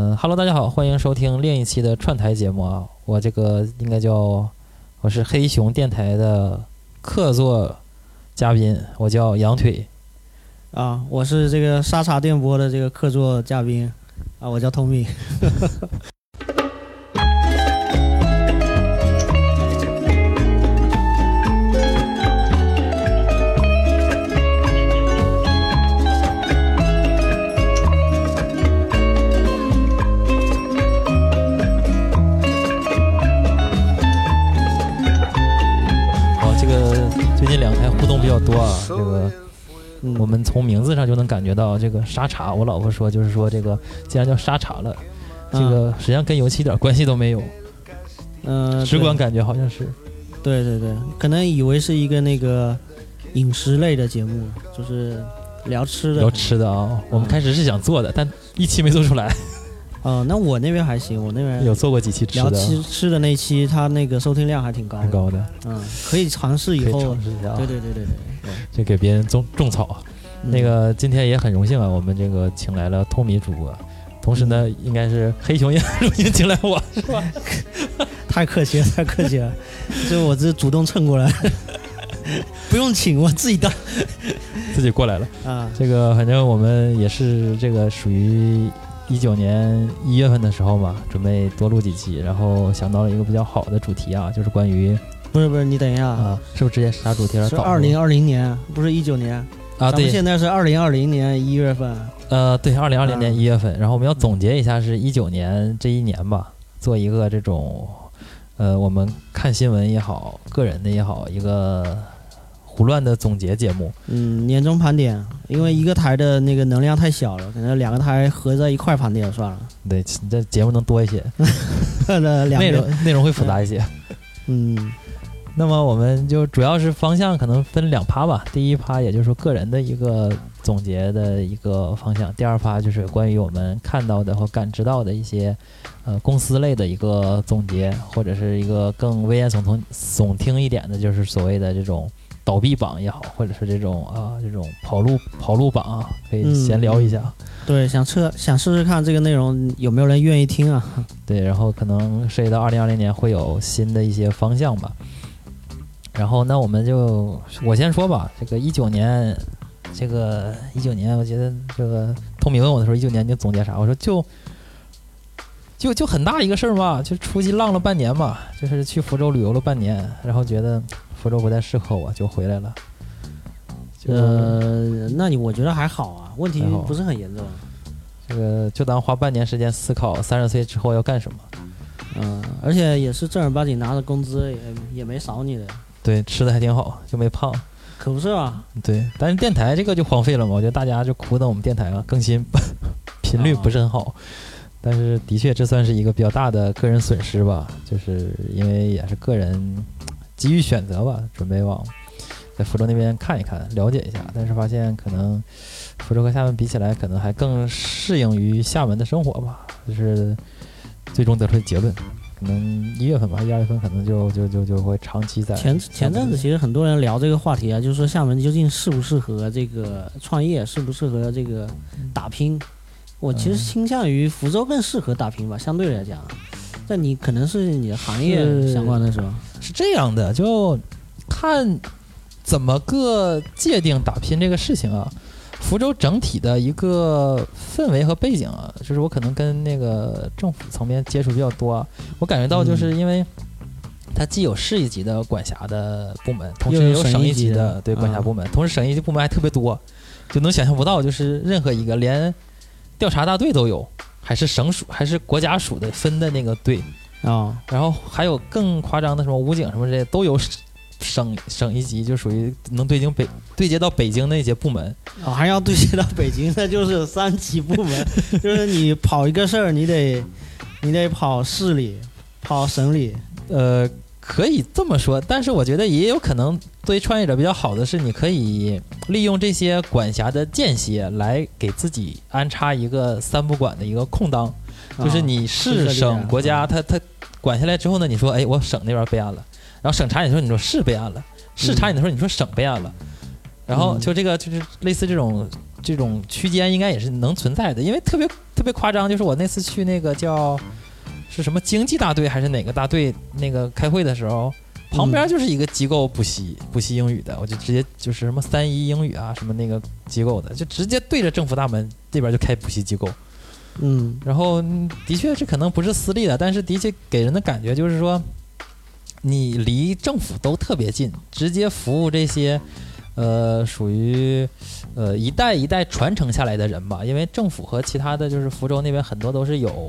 嗯哈喽，大家好，欢迎收听另一期的串台节目啊！我这个应该叫我是黑熊电台的客座嘉宾，我叫羊腿。啊，我是这个沙茶电波的这个客座嘉宾，啊，我叫 Tommy。多啊，这个嗯我们从名字上就能感觉到这个沙茶。我老婆说，就是说这个既然叫沙茶了，这个实际上跟油漆一点关系都没有，嗯，直观感觉好像是。对对对，可能以为是一个那个饮食类的节目，就是聊吃的。聊吃的啊，我们开始是想做的，但一期没做出来。哦，那我那边还行，我那边有做过几期吃聊的，吃吃的那期，它那个收听量还挺高的。很高的，嗯，可以尝试以以后。尝试一下啊。对对对对对就给别人种种草。嗯那个今天也很荣幸啊，我们这个请来了通米主播，同时呢，应该是黑熊也很荣幸请来我，是吧？太客气了，太客气了，这我这主动蹭过来，不用请，我自己当自己过来了。啊。这个反正我们也是这个属于一九年一月份的时候嘛，准备多录几期，然后想到了一个比较好的主题啊，就是关于不是不是，你等一下啊，是不是直接啥主题有点早？是二零二零年，不是一九年。啊，对，现在是二零二零年一月份。呃，对，二零二零年嗯一月份，然后我们要总结一下是一九年这一年吧，做一个这种，呃，我们看新闻也好，个人的也好，一个胡乱的总结节目。嗯，年终盘点，因为一个台的那个能量太小了，可能两个台合在一块盘点算了。对，这节目能多一些，内，容内容会复杂一些。嗯那么我们就主要是方向可能分两趴吧，第一趴也就是说个人的一个总结的一个方向，第二趴就是关于我们看到的和感知到的一些呃公司类的一个总结，或者是一个更危言耸听耸听一点的，就是所谓的这种倒闭榜也好，或者是这种啊、这种跑路跑路榜啊，可以嗯闲聊一下。对，想测想试试看这个内容有没有人愿意听啊？对，然后可能涉及到二零二零年会有新的一些方向吧。然后那我们就我先说吧，这个一九年，这个一九年，我觉得这个透明问我的时候，一九年你总结啥？我说就就就很大一个事儿嘛，就出去浪了半年嘛，就是去福州旅游了半年，然后觉得福州不太适合我，就回来了。就、呃，那你我觉得还好啊，问题不是很严重。这个就当花半年时间思考三十岁之后要干什么。嗯，而且也是正儿八经拿着工资，也也没少你的，对，吃的还挺好，就没胖。可不是啊？对，但是电台这个就荒废了嘛，我觉得大家就苦等我们电台了更新 频率不是很好，但是的确这算是一个比较大的个人损失吧，就是因为也是个人基于选择吧，准备往在福州那边看一看，了解一下，但是发现可能福州和厦门比起来，可能还更适应于厦门的生活吧，就是最终得出的结论。可能一月份吧，一二月份可能就就就就会长期在前前阵子其实很多人聊这个话题啊，就是说厦门究竟适不适合这个创业，适不适合这个打拼？我其实嗯倾向于福州更适合打拼吧，相对来讲。但你可能是你的行业相关的是吧？是这样的，就看怎么个界定打拼这个事情啊。福州整体的一个氛围和背景啊，就是我可能跟那个政府层面接触比较多啊，我感觉到就是因为它既有市一级的管辖的部门，同时也有省一级的对管辖啊。部门，同时省一级部门还特别多，就能想象不到，就是任何一个连调查大队都有，还是省属还是国家属的分的那个队，啊、然后还有更夸张的什么武警什么这些都有省省一级，就属于能对接北对接到北京那些部门。哦，还要对接到北京，那就是三级部门，就是你跑一个事儿，你得你得跑市里，跑省里，呃，可以这么说，但是我觉得也有可能对创业者比较好的是，你可以利用这些管辖的间歇来给自己安插一个三不管的一个空档，就是啊你市、是省、国家，它它管下来之后呢，你说，哎，我省那边备案了，然后省查你的时候，你说市备案了，市查你的时候，你说省备案了。然后嗯就这个就是类似这种这种区间应该也是能存在的，因为特别特别夸张，就是我那次去那个叫是什么经济大队还是哪个大队那个开会的时候，旁边就是一个机构补习补习英语的，我就直接就是什么三一英语啊什么那个机构的，就直接对着政府大门这边就开补习机构。嗯然后嗯的确是可能不是私立的，但是的确给人的感觉就是说，你离政府都特别近，直接服务这些，呃，属于呃一代一代传承下来的人吧。因为政府和其他的就是福州那边很多都是有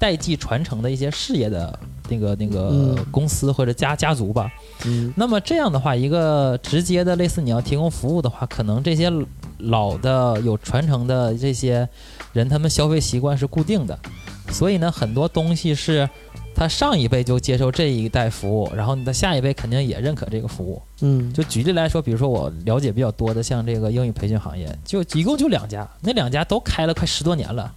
代际传承的一些事业的那个那个嗯公司或者家家族吧。嗯那么这样的话，一个直接的类似你要提供服务的话，可能这些老的有传承的这些人，他们消费习惯是固定的，所以呢，很多东西是他上一辈就接受这一代服务，然后你的下一辈肯定也认可这个服务。嗯就举例来说，比如说我了解比较多的，像这个英语培训行业，就一共就两家，那两家都开了快十多年了。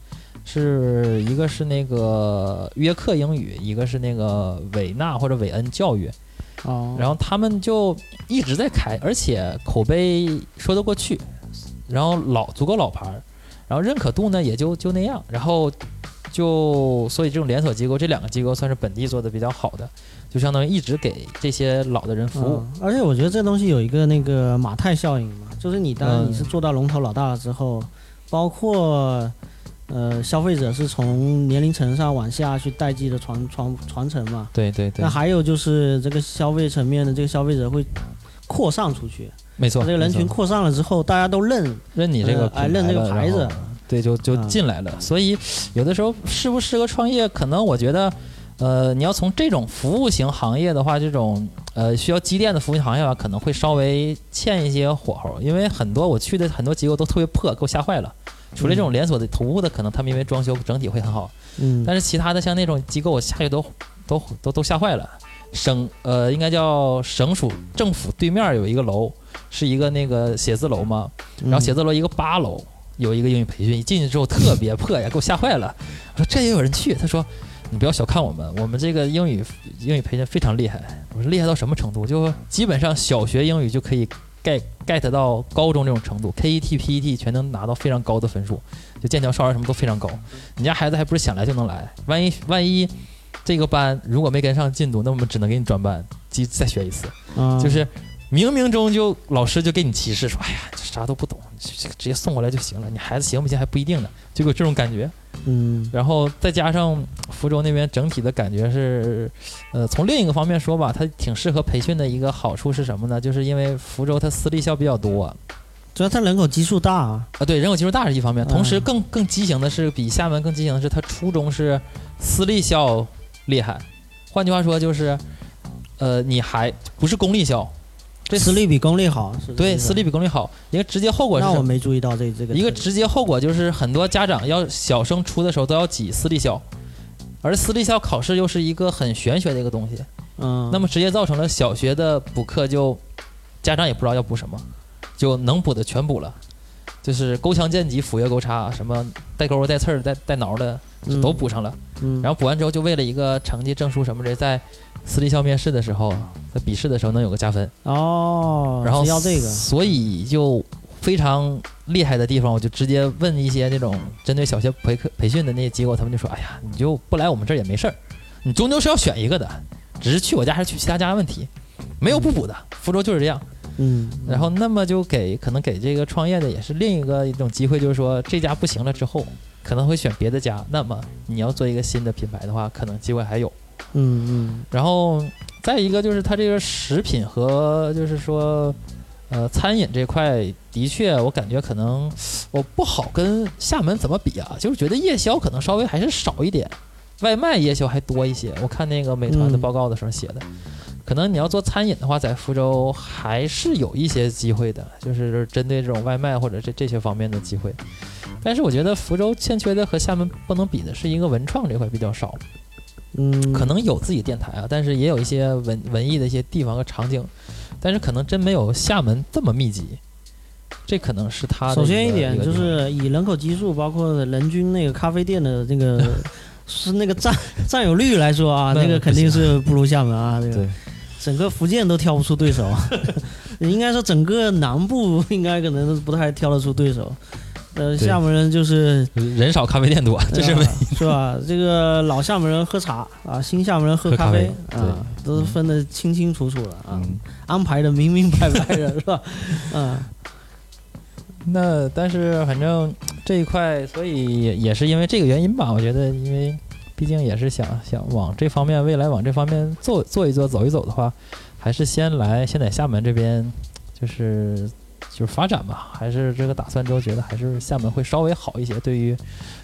是一个是那个约克英语，一个是那个韦纳或者韦恩教育，哦，然后他们就一直在开，而且口碑说得过去，然后老足够老牌儿，然后认可度呢也就就那样，然后就所以这种连锁机构这两个机构算是本地做的比较好的，就相当于一直给这些老的人服务。嗯而且我觉得这东西有一个那个马太效应嘛，就是你当嗯。你是做到龙头老大了之后，包括呃消费者是从年龄层上往下去代际的传传传承嘛。对对对那，还有就是这个消费层面的这个消费者会扩散出去，没错，这个人群扩散了之后，大家都认，认你这个呃哎认这个牌子对，就就嗯进来了。所以有的时候适不适合创业，可能我觉得，呃，你要从这种服务型行业的话，这种呃需要积淀的服务型行业吧，可能会稍微欠一些火候，因为很多我去的很多机构都特别破，给我吓坏了。除了这种连锁的头部的，可能他们因为装修整体会很好，嗯，但是其他的像那种机构，我下去都都都都吓坏了。省呃，应该叫省属政府对面有一个楼，是一个那个写字楼嘛，嗯然后写字楼一个八楼有一个英语培训，一进去之后特别破呀，给我吓坏了。我说这也有人去？他说你不要小看我们，我们这个英语英语培训非常厉害。我说厉害到什么程度？就基本上小学英语就可以 get get 到高中这种程度，KET、PET 全能拿到非常高的分数，就剑桥、少儿什么都非常高。你家孩子还不是想来就能来？万一万一这个班如果没跟上进度，那我们只能给你转班，继再学一次。嗯就是冥冥中就老师就给你提示说，哎呀，这啥都不懂，这这直接送过来就行了，你孩子行不行还不一定呢，就有这种感觉。嗯。然后再加上福州那边整体的感觉是，呃，从另一个方面说吧，它挺适合培训的一个好处是什么呢？就是因为福州它私立校比较多。啊，主要它人口基数大啊，对，人口基数大是一方面，同时嗯更更畸形的是，比厦门更畸形的是，它初中是私立校厉害，换句话说就是，呃，你还不是公立校，这私立比公立好，是对，是私立比公立好。一个直接后果是？那我没注意到这这个一个直接后果就是很多家长要小升初的时候都要挤私立校，而私立校考试又是一个很玄学的一个东西，嗯，那么直接造成了小学的补课就家长也不知道要补什么，就能补的全补了，就是勾枪剑戟、斧钺钩叉，什么带钩儿带刺儿带带挠的嗯都补上了。嗯，然后补完之后，就为了一个成绩、证书什么的，在私立校面试的时候，在笔试的时候能有个加分。哦，然后要这个，所以就非常厉害的地方，我就直接问一些那种针对小学培课培训的那些机构，他们就说：“哎呀，你就不来我们这儿也没事儿，你终究是要选一个的，只是去我家还是去其他家问题，没有不补的。福州就是这样。嗯，然后那么就给可能给这个创业的也是另一个一种机会，就是说这家不行了之后，可能会选别的家。那么你要做一个新的品牌的话，可能机会还有。嗯嗯然后再一个就是它这个食品和就是说，呃，餐饮这块的确我感觉可能我不好跟厦门怎么比啊，就是觉得夜宵可能稍微还是少一点，外卖夜宵还多一些。我看那个美团的嗯报告的时候写的，可能你要做餐饮的话，在福州还是有一些机会的，就是针对这种外卖或者这这些方面的机会。但是我觉得福州欠缺的和厦门不能比的是一个文创这块比较少。嗯，可能有自己电台啊，但是也有一些文文艺的一些地方和场景，但是可能真没有厦门这么密集。这可能是它的首先一一点就是以人口基数，包括人均那个咖啡店的那个 是那个占占有率来说啊，那那个肯定是不如厦门啊，这个对整个福建都挑不出对手，应该说整个南部 应该可能都不太挑得出对手。呃，厦门人就是人少咖啡店多，这是是吧？这个老厦门人喝茶啊，新厦门人喝喝咖啡啡啊，都是分得清清楚楚的啊，嗯。安排的明明白白的，是吧？嗯那但是反正这一块，所以也也是因为这个原因吧。我觉得，因为毕竟也是想想往这方面未来往这方面做做一做走一走的话，还是先来先在厦门这边，就是就是发展吧。还是这个打算之后觉得还是厦门会稍微好一些，对于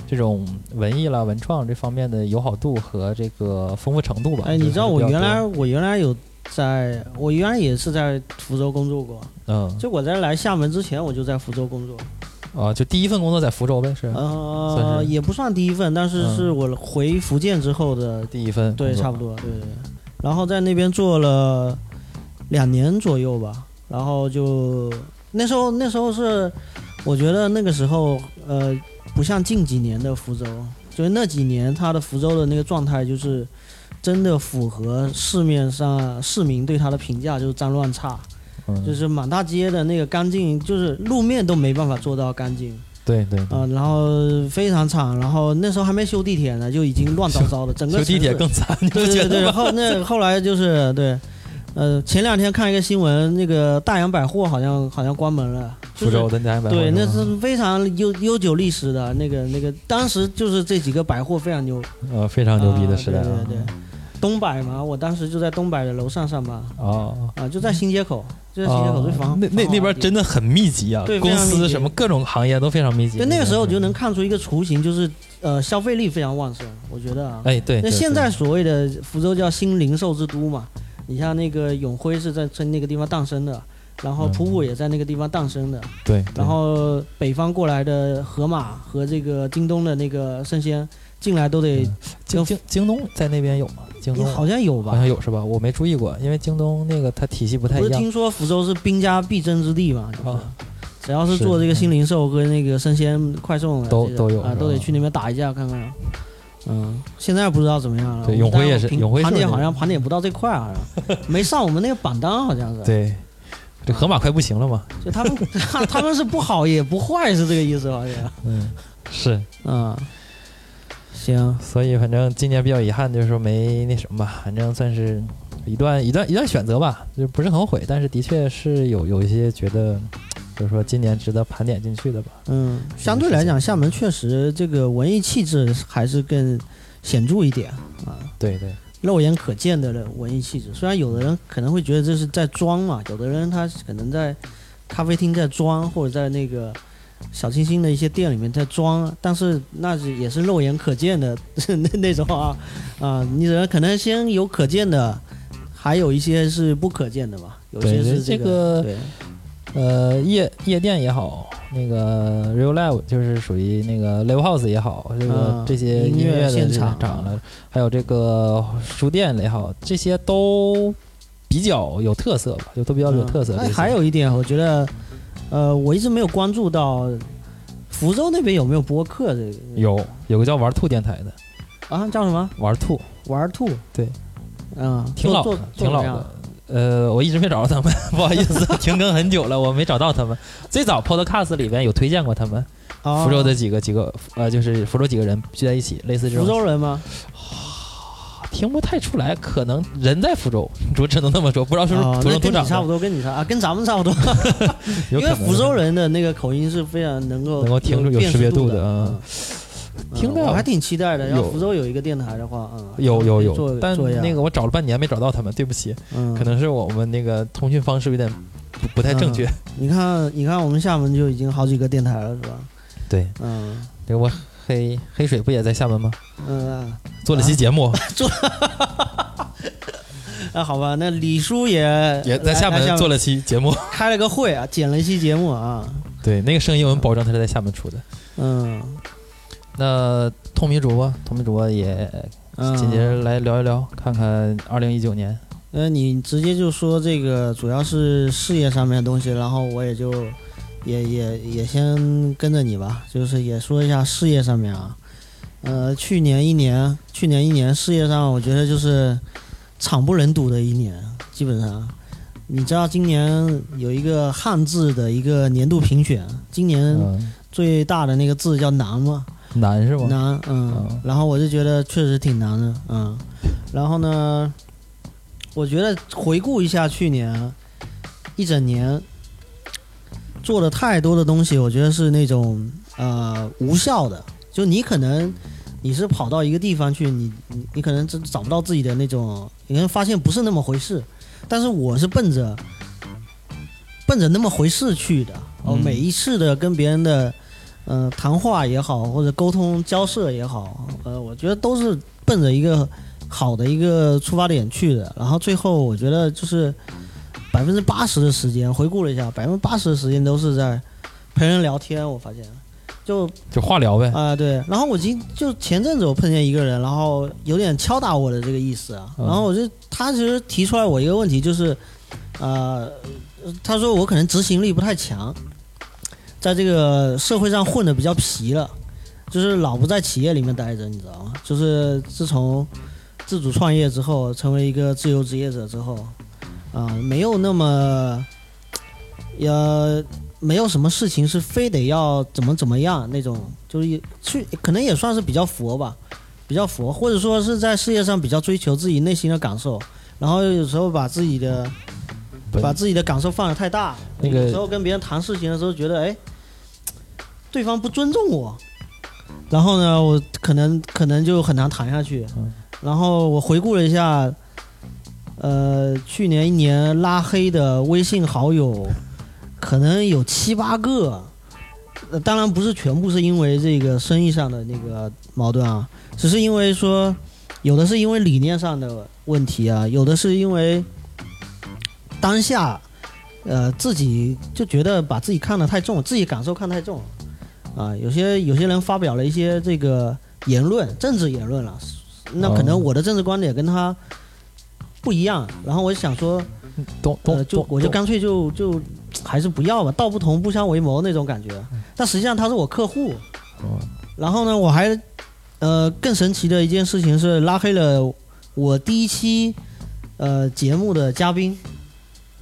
这种文艺啦、文创这方面的友好度和这个丰富程度吧。哎，你知道我原来我原来有在，我原来也是在福州工作过。嗯就我在来厦门之前，我就在福州工作。啊，就第一份工作在福州呗，是呃也不算第一份，但是嗯是我回福建之后的，第一份对，差不多，对对。对然后在那边做了两年左右吧，然后就那时候那时候是，我觉得那个时候呃，不像近几年的福州，就是那几年它的福州的那个状态就是。真的符合市面上市民对他的评价，就是脏乱差，嗯就是满大街的那个干净，就是路面都没办法做到干净。对对对啊、然后非常惨，然后那时候还没修地铁呢，就已经乱糟糟的，整个修地铁更惨，对对对？后那后来就是对，呃，前两天看一个新闻，那个大洋百货好像好像关门了，就是福州的两百对，那是非常悠悠久历史的那个那个，当时就是这几个百货非常牛，呃非常牛逼的时代啊啊对对对，东北嘛，我当时就在东北的楼上上班。哦。啊，就在新街口，就在新街口最房哦那那那边真的。很密集啊，公司什么各种行业都非常密集。对，那个时候我就能看出一个雏形，就是呃消费力非常旺盛，我觉得哎对，那现在所谓的福州叫新零售之都嘛，你像那个永辉是在在那个地方诞生的，然后嗯普普也在那个地方诞生的，对，对。然后北方过来的盒马和这个京东的那个生鲜进来都得嗯。京京京东在那边有吗？京东好像有吧好？像有是吧？我没注意过，因为京东那个它体系不太一样不是听说福州是兵家必争之地嘛？就是啊。只要是是做这个新零售和那个生鲜快送的，都都有啊，都得去那边打一架看看。嗯，现在不知道怎么样了。对永辉也是永辉盘点好像盘点不到这块儿，好像没上我们那个榜单，好像是。对，这河马快不行了嘛？就他们他 他们是不好也不坏，是这个意思好像。嗯，是，嗯，行，所以反正今年比较遗憾，就是说没那什么吧，反正算是一段一段一段选择吧，就不是很后悔，但是的确是有有一些觉得，就是说今年值得盘点进去的吧。嗯，相对来讲，厦门确实这个文艺气质还是更显著一点啊，对对，肉眼可见的文艺气质。虽然有的人可能会觉得这是在装嘛，有的人他可能在咖啡厅在装，或者在那个小清新的一些店里面在装，但是那是也是肉眼可见的 那那种啊啊，你人可能先有可见的，还有一些是不可见的吧，有些是这个对。呃，夜夜店也好，那个 real live 就是属于那个 live house 也好，这个、嗯这些音乐的现场场了，还有这个书店也好，这些都比较有特色吧，就都比较有特色。哎，还有一点，我觉得，呃，我一直没有关注到福州那边有没有播客这个有有个叫玩兔电台的，啊，叫什么玩兔玩兔？对，嗯，挺老的，挺老。的。呃，我一直没找到他们，不好意思，停更很久了，我没找到他们。最早 Podcast 里边有推荐过他们，哦福州的几个几个呃，就是福州几个人聚在一起，类似这种福州人吗？听不太出来，可能人在福州，我只能这么说，不知道是不哦是土那跟你差不多，跟你差啊，跟咱们差不多。因为福州人的那个口音是非常能够能够听出有辨识别度度的啊嗯听着嗯我还挺期待的。要有福州有一个电台的话，嗯，有有有，但那个我找了半年没找到他们，对不起，嗯，可能是我们那个通讯方式有点不不太正确。你看，你看我们厦门就已经好几个电台了，是吧？对，嗯这个我黑黑水不也在厦门吗？嗯。做了期节目，做 那好吧，那李叔也也在厦门做了期节目。开了个会啊，剪了一期节目啊。对，那个声音我们保证他是在厦门出的。嗯那透明主播，透明主播也嗯，紧接着来聊一聊，看看二零一九年。那，你直接就说这个主要是事业上面的东西，然后我也就也也也先跟着你吧，就是也说一下事业上面啊。呃，去年一年，去年一年事业上，我觉得就是惨不忍睹的一年，基本上。你知道今年有一个汉字的一个年度评选，今年嗯，最大的那个字叫难嘛，难是吗？难，嗯。嗯，然后我就觉得确实挺难的，嗯，然后呢，我觉得回顾一下去年一整年做的太多的东西，我觉得是那种呃无效的，就你可能你是跑到一个地方去，你你你可能真找不到自己的那种，你可能发现不是那么回事，但是我是奔着奔着那么回事去的，哦，嗯每一次的跟别人的。呃，谈话也好，或者沟通交涉也好，呃，我觉得都是奔着一个好的一个出发点去的。然后最后，我觉得就是百分之八十的时间，回顾了一下，百分之八十的时间都是在陪人聊天。我发现，就就化疗呗。啊、对。然后我今就前阵子我碰见一个人，然后有点敲打我的这个意思啊。嗯然后我就他其实提出来我一个问题，就是，呃，他说我可能执行力不太强，在这个社会上混的比较皮了，就是老不在企业里面待着，你知道吗？就是自从自主创业之后，成为一个自由职业者之后，啊、没有那么，呃，没有什么事情是非得要怎么怎么样那种，就是也去可能也算是比较佛吧，比较佛，或者说是在事业上比较追求自己内心的感受，然后有时候把自己的把自己的感受放得太大，那个有时候跟别人谈事情的时候觉得，哎，对方不尊重我，然后呢，我可能可能就很难谈下去。嗯然后我回顾了一下，呃，去年一年拉黑的微信好友，可能有七八个。呃，当然不是全部是因为这个生意上的那个矛盾啊，只是因为说，有的是因为理念上的问题啊，有的是因为当下，呃，自己就觉得把自己看得太重，自己感受看太重，啊，有些有些人发表了一些这个言论，政治言论了，那可能哦我的政治观点跟他不一样，然后我就想说，懂呃，就我就干脆就就还是不要吧，道不同不相为谋那种感觉。但实际上他是我客户，哦然后呢，我还呃更神奇的一件事情是拉黑了我第一期呃节目的嘉宾。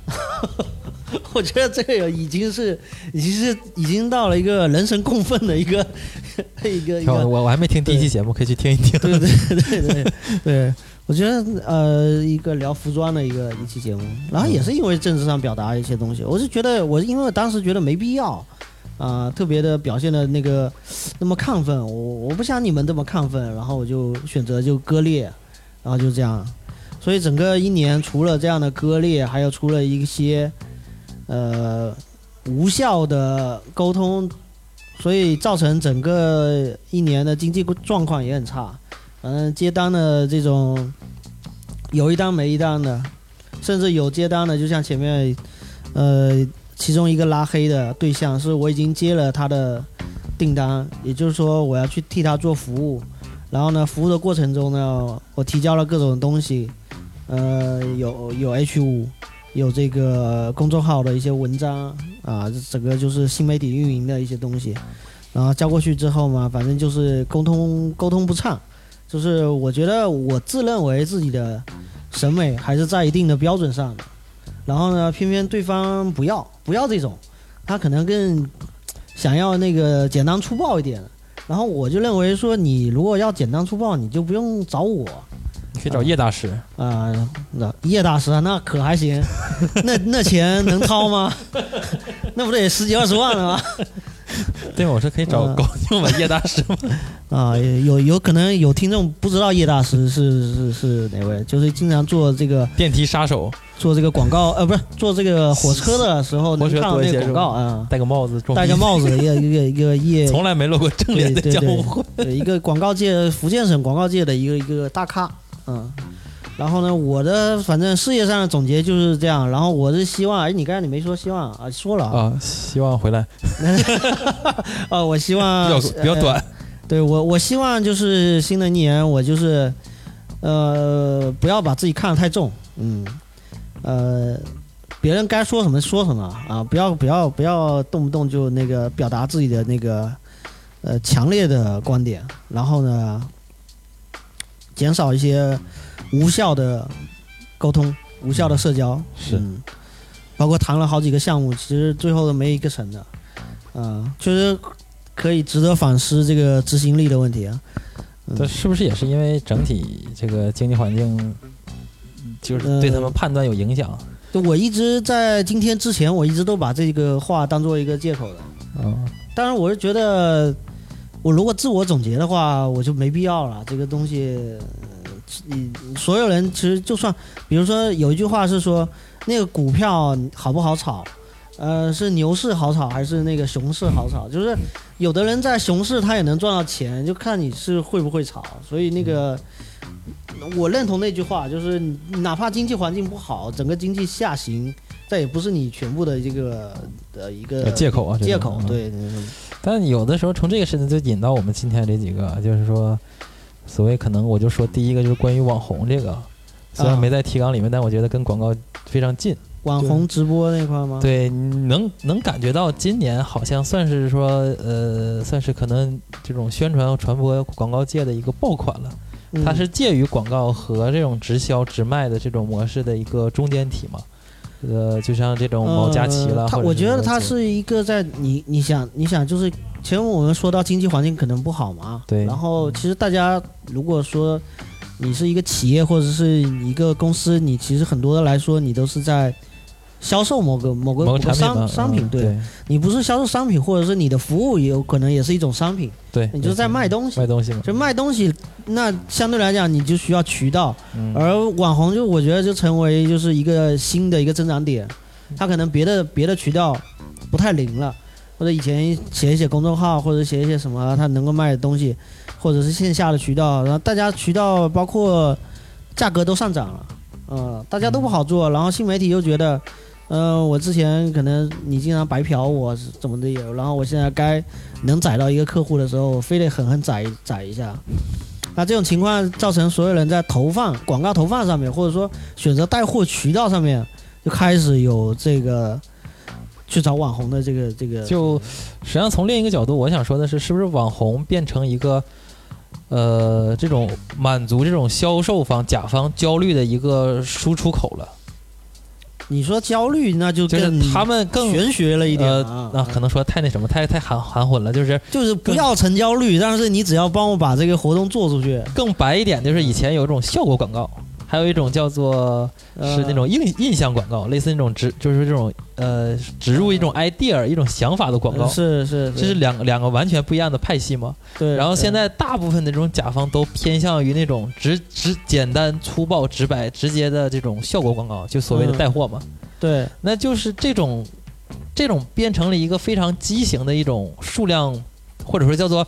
我觉得这个已经是已经是已经到了一个人神共愤的一个 一个一个我我还没听第一期节目，可以去听一听。对对对对对，我觉得呃，一个聊服装的一个一期节目，然后也是因为政治上表达一些东西，我是觉得我因为我当时觉得没必要啊、特别的表现的那个那么亢奋，我我不像你们这么亢奋，然后我就选择就割裂，然后就这样，所以整个一年除了这样的割裂，还有除了一些呃无效的沟通。所以造成整个一年的经济状况也很差，反正，接单的这种有一单没一单的，甚至有接单的，就像前面，呃，其中一个拉黑的对象是我已经接了他的订单，也就是说我要去替他做服务，然后呢，服务的过程中呢，我提交了各种东西，呃，有有 H 五，有这个公众号的一些文章啊，整个就是新媒体运营的一些东西，然后交过去之后嘛，反正就是沟通沟通不畅，就是我觉得我自认为自己的审美还是在一定的标准上的，然后呢，偏偏对方不要不要这种，他可能更想要那个简单粗暴一点。然后我就认为说，你如果要简单粗暴，你就不用找我，你可以找叶大师，啊，那叶大师啊，那可还行，那那钱能掏吗？那不得十几二十万了吗？对？我说可以找嗯高定吧，叶大师吗？啊，有有可能有听众不知道叶大师是是是哪位，就是经常做这个电梯杀手，做这个广告，呃，不是做这个火车的时候能看到那个广告啊，戴个帽子，戴个帽子，一个一个一个叶，从来没露过正脸的。对，一个广告界福建省广告界的一个一个大咖，嗯。然后呢，我的反正事业上的总结就是这样。然后我是希望，哎，你刚才你没说希望啊，说了啊，啊，希望回来啊，我希望比较比较呃短。对我，我希望就是新的一年，我就是，呃，不要把自己看得太重，嗯，呃，别人该说什么说什么啊，不要不要不要动不动就那个表达自己的那个，呃，强烈的观点，然后呢，减少一些无效的沟通、无效的社交，是嗯，包括谈了好几个项目，其实最后都没一个成的，啊、确实可以值得反思这个执行力的问题啊。这是不是也是因为整体这个经济环境，就是对他们判断有影响？就我一直在今天之前，我一直都把这个话当做一个借口的。嗯，当然，我是觉得，我如果自我总结的话，我就没必要了。这个东西，你所有人其实就算，比如说有一句话是说，那个股票好不好炒？呃，是牛市好炒还是那个熊市好炒？就是有的人在熊市他也能赚到钱，就看你是会不会炒。所以那个，我认同那句话，就是哪怕经济环境不好，整个经济下行，这也不是你全部的这个的一个借口啊，借口。对。但有的时候从这个事情就引到我们今天这几个，就是说，所谓可能我就说第一个就是关于网红这个，虽然没在提纲里面，但我觉得跟广告非常近。网红直播那块吗？对，能能感觉到今年好像算是说，呃，算是可能这种宣传传播广告界的一个爆款了。它是介于广告和这种直销直卖的这种模式的一个中间体嘛。呃，就像这种毛佳琪了，他我觉得它是一个在你你想你想就是前面我们说到经济环境可能不好嘛。对。然后其实大家如果说你是一个企业或者是一个公司，你其实很多的来说你都是在。销售某个某个某个商商品，对你不是销售商品，或者是你的服务也有可能也是一种商品，对你就是在卖东西，卖东西嘛。就卖东西，那相对来讲你就需要渠道，而网红就我觉得就成为就是一个新的一个增长点，他可能别的别的渠道不太灵了，或者以前写一写公众号或者写一些什么他能够卖的东西，或者是线下的渠道，然后大家渠道包括价格都上涨了，嗯，大家都不好做，然后新媒体又觉得。嗯，我之前可能你经常白嫖我怎么的有，然后我现在该能宰到一个客户的时候，我非得狠狠宰宰一下。那这种情况造成所有人在投放广告投放上面，或者说选择带货渠道上面，就开始有这个去找网红的这个这个。就实际上从另一个角度，我想说的是，是不是网红变成一个呃这种满足这种销售方甲方焦虑的一个输出口了？你说焦虑，那就就是他们更玄学了一点啊，那可能说太那什么，太太含含混了，就是就是不要成焦虑，但是你只要帮我把这个活动做出去，更白一点，就是以前有一种效果广告。还有一种叫做是那种印印象广告，类似那种植就是这种呃植入一种 idea 一种想法的广告，是是，这是两两个完全不一样的派系嘛。对。然后现在大部分的这种甲方都偏向于那种直直简单粗暴直白直接的这种效果广告，就所谓的带货嘛。对。那就是这种这种变成了一个非常畸形的一种数量，或者说叫做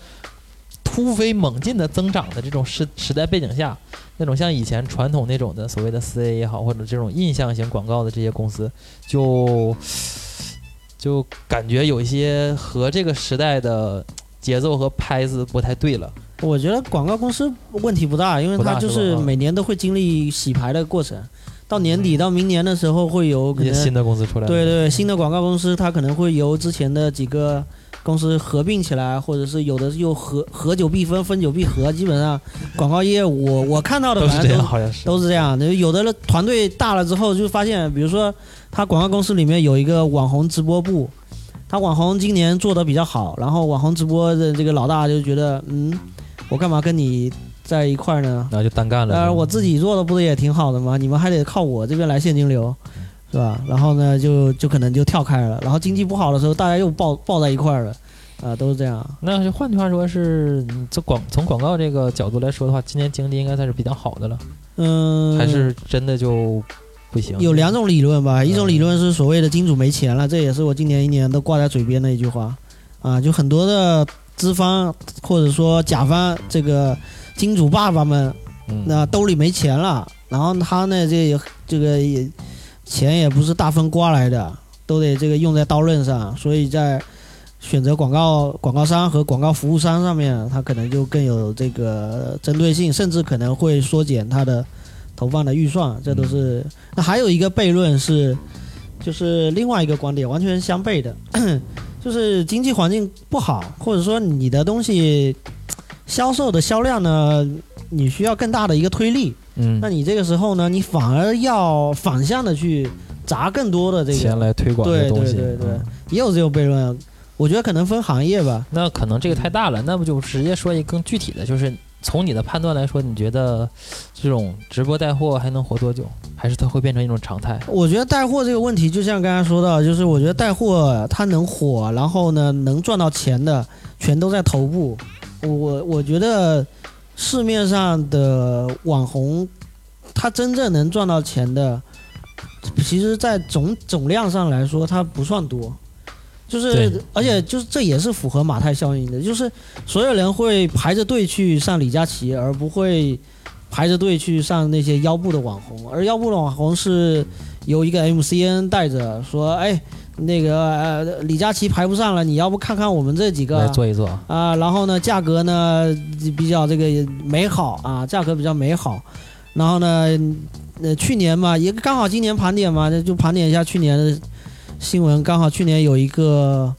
突飞猛进的增长的这种时时代背景下。那种像以前传统那种的所谓的四 A 也好，或者这种印象型广告的这些公司，就就感觉有一些和这个时代的节奏和拍子不太对了。我觉得广告公司问题不大，因为它就是每年都会经历洗牌的过程，到年底到明年的时候会有可能新的公司出来。对对，新的广告公司它可能会由之前的几个。公司合并起来，或者是有的又合合久必分，分久必合。基本上广告业务，我 我看到的都是这样，好像是都是这样的。有的团队大了之后，就发现，比如说他广告公司里面有一个网红直播部，他网红今年做的比较好，然后网红直播的这个老大就觉得，嗯，我干嘛跟你在一块儿呢？然后就单干了。当然我自己做的不是也挺好的吗？你们还得靠我这边来现金流。是吧？然后呢，就就可能就跳开了。然后经济不好的时候，大家又抱抱在一块儿了，啊，都是这样。那就换句话说，是这广从广告这个角度来说的话，今年经济应该算是比较好的了。嗯，还是真的就不行？有两种理论吧，一种理论是所谓的金主没钱了，这也是我今年一年都挂在嘴边的一句话。啊，就很多的资方或者说甲方这个金主爸爸们，那兜里没钱了，然后他呢，这也这个也。钱也不是大风刮来的，都得这个用在刀刃上，所以在选择广告广告商和广告服务商上面，它可能就更有这个针对性，甚至可能会缩减它的投放的预算。这都是。那还有一个悖论是，就是另外一个观点，完全相悖的，就是经济环境不好，或者说你的东西销售的销量呢，你需要更大的一个推力。嗯，那你这个时候呢，你反而要反向的去砸更多的这个钱来推广对对对对，也有这种悖论。我觉得可能分行业吧。那可能这个太大了，那不就直接说一个更具体的，就是从你的判断来说，你觉得这种直播带货还能活多久？还是它会变成一种常态？我觉得带货这个问题，就像刚才说到，就是我觉得带货它能火，然后呢能赚到钱的，全都在头部。我我觉得市面上的网红，他真正能赚到钱的，其实，在总总量上来说，他不算多。就是，而且就是这也是符合马太效应的，就是所有人会排着队去上李佳琦，而不会排着队去上那些腰部的网红。而腰部的网红是由一个 MCN 带着说，哎，那个呃李佳琦排不上了，你要不看看我们这几个来做一做，啊，然后呢，价格呢比较这个美好啊，价格比较美好。然后呢，呃，去年嘛，也刚好今年盘点嘛，就盘点一下去年的新闻。刚好去年有一个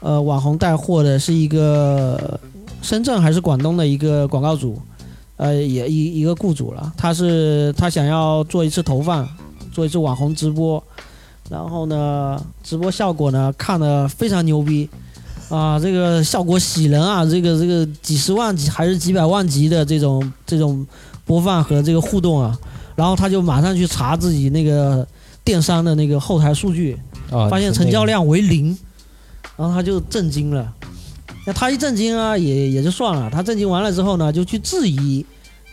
呃网红带货的，是一个深圳还是广东的一个广告主，呃，也一一个雇主了。他是他想要做一次投放，做一次网红直播，然后呢，直播效果呢看的非常牛逼。啊，这个效果喜人啊！这个这个几十万级还是几百万级的这种这种播放和这个互动啊，然后他就马上去查自己那个电商的那个后台数据，啊，发现成交量为零，然后他就震惊了。那他一震惊啊，也也就算了。他震惊完了之后呢，就去质疑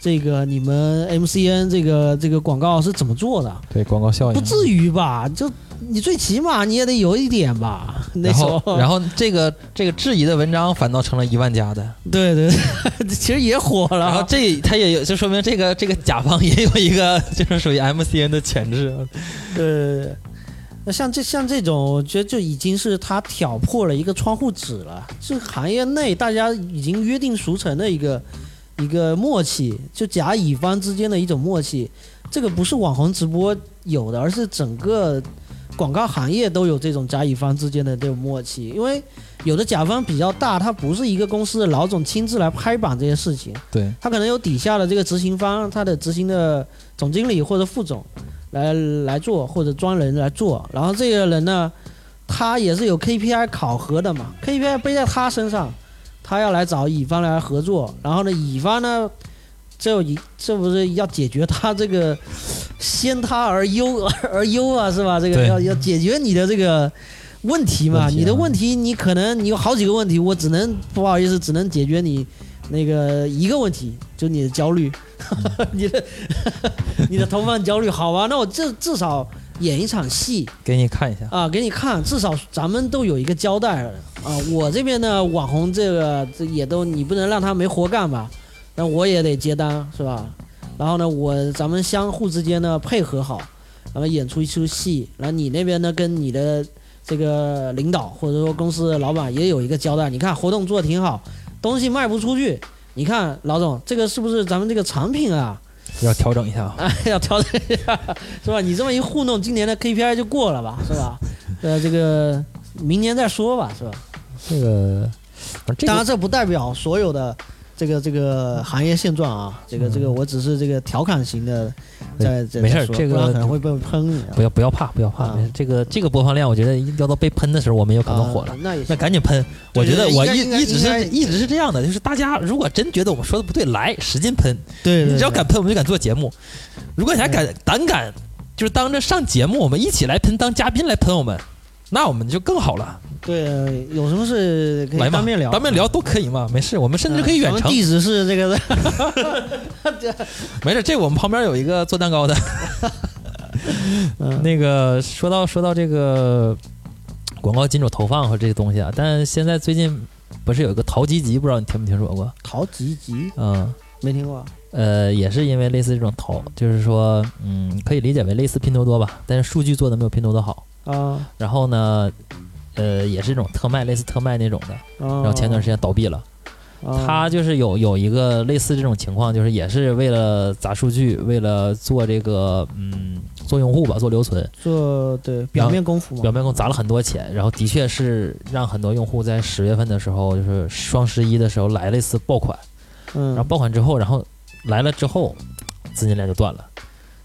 这个你们 MCN 这个这个广告是怎么做的？对广告效应不至于吧？就你最起码你也得有一点吧？那然时候，然后这个这个质疑的文章反倒成了一万加的，对对，对 其实也火了。然后这他也有，就说明这个这个甲方也有一个 就是属于 MCN 的潜质。对，那像这像这种，我觉得就已经是他挑破了一个窗户纸了。是行业内大家已经约定俗成的一个一个默契，就甲乙方之间的一种默契。这个不是网红直播有的，而是整个广告行业都有这种甲乙方之间的这种默契。因为有的甲方比较大，他不是一个公司的老总亲自来拍板这些事情，对，他可能有底下的这个执行方，他的执行的总经理或者副总来来做，或者专人来做。然后这个人呢，他也是有 KPI 考核的嘛，KPI 背在他身上，他要来找乙方来合作。然后呢，乙方呢，这一这不是要解决他这个先他而忧而忧啊，是吧？这个要要解决你的这个。问题嘛，题啊你的问题，你可能你有好几个问题，我只能不好意思，只能解决你那个一个问题，就你的焦虑，你的 你的投放焦虑，好吧？那我至至少演一场戏给你看一下。啊，给你看，至少咱们都有一个交代啊。我这边呢，网红这个这也都你不能让他没活干吧？那我也得接单是吧？然后呢，我咱们相互之间呢配合好，然后演出一出戏，然后你那边呢跟你的这个领导或者说公司的老板也有一个交代。你看活动做的挺好，东西卖不出去，你看老总这个是不是咱们这个产品啊？要调整一下，哎，要调整一下，是吧？你这么一糊弄，今年的 KPI 就过了吧，是吧？呃，这个明年再说吧，是吧？这个当然，这不代表所有的这个这个行业现状啊，这个这个我只是这个调侃型的在在没事这个可能会被喷。不要不要怕，不要怕，啊这个这个播放量，我觉得要到被喷的时候，我们有可能火了啊。那那赶紧喷！我觉得我一一直是一直是这样的，就是大家如果真觉得我们说的不对，来使劲喷。对，对你只要敢喷，我们就敢做节目。如果你还敢胆敢，就是当着上节目，我们一起来喷，当嘉宾来喷我们，那我们就更好了。对，有什么事可以来，当面聊，当面聊都可以嘛，没事，我们甚至可以远程。地址是这个的，没事，这我们旁边有一个做蛋糕的。嗯那个说到说到这个广告金主投放和这些东西啊，但现在最近不是有一个淘吉吉，不知道你听没听说过？淘吉吉嗯。没听过，呃，也是因为类似这种淘，就是说，嗯，可以理解为类似拼多多吧，但是数据做的没有拼多多好。啊。然后呢，呃，也是这种特卖，类似特卖那种的。然然后前段时间倒闭了，他就是有有一个类似这种情况，就是也是为了砸数据，为了做这个，嗯，做用户吧，做留存，做对表面功夫嘛，表面功砸了很多钱，然后的确是让很多用户在十月份的时候，就是双十一的时候来了一次爆款，嗯，然后爆款之后，然后来了之后，资金链就断了。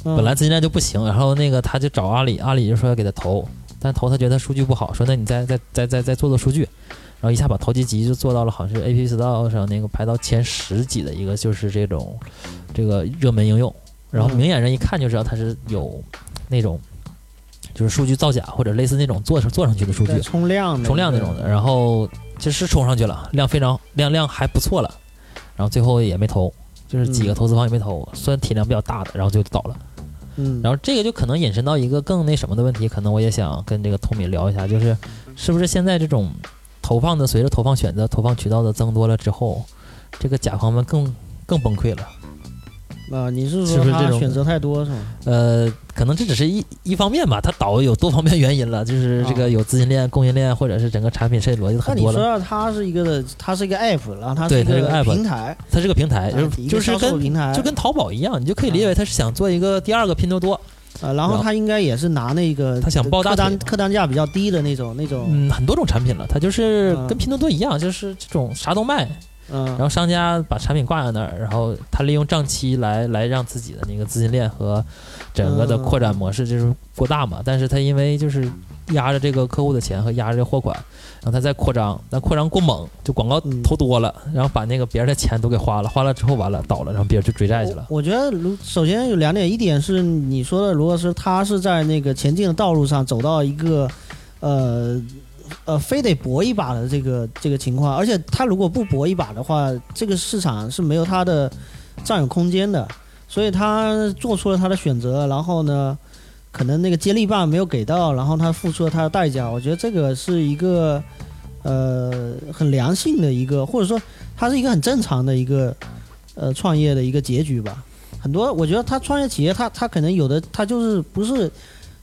本本来资金链就不行，然后那个他就找阿里，阿里就说要给他投，但投他觉得数据不好，说那你再再再再再做做数据，然后一下把投机级就做到了，好像是 App Store 上那个排到前十几的一个，就是这种这个热门应用，然后嗯明眼人一看就知道它是有那种就是数据造假或者类似那种做做上去的数据，冲量的冲量那种的，然后就是冲上去了，量非常量量还不错了，然后最后也没投，就是几个嗯。投资方也没投，算体量比较大的，然后就倒了。嗯，然后这个就可能引申到一个更那什么的问题，可能我也想跟这个托米聊一下，就是是不是现在这种投放的随着投放选择、投放渠道的增多了之后，这个甲方们更更崩溃了。啊，你是说他选择太多是吗？呃，可能这只是一一方面吧，它倒有多方面原因了，就是这个有资金链、供应链，或者是整个产品设计逻辑那你说很多了。到它是一个的，它是一个 app，然后它对一个它是个 app 平台，它是个平台，啊就是跟平台，就跟淘宝一样，你就可以理解为它是想做一个第二个拼多多。呃，然后他应该也是拿那个他想报大客单客单价比较低的那种那种，嗯，很多种产品了，它就是嗯跟拼多多一样，就是这种啥都卖，嗯，然后商家把产品挂在那儿，然后他利用账期来来让自己的那个资金链和整个的扩展模式就是过大嘛。但是他因为就是压着这个客户的钱和压着这货款，然后他再扩张，但扩张过猛，就广告嗯投多了，然后把那个别人的钱都给花了，花了之后完了倒了，然后别人就追债去了。我我觉得如首先有两点，一点是你说的，如果是他是在那个前进的道路上走到一个，呃呃，非得搏一把的这个这个情况，而且他如果不搏一把的话，这个市场是没有他的占有空间的，所以他做出了他的选择，然后呢，可能那个接力棒没有给到，然后他付出了他的代价，我觉得这个是一个呃很良性的一个，或者说它是一个很正常的一个呃创业的一个结局吧。很多我觉得他创业企业，他他可能有的他就是不是，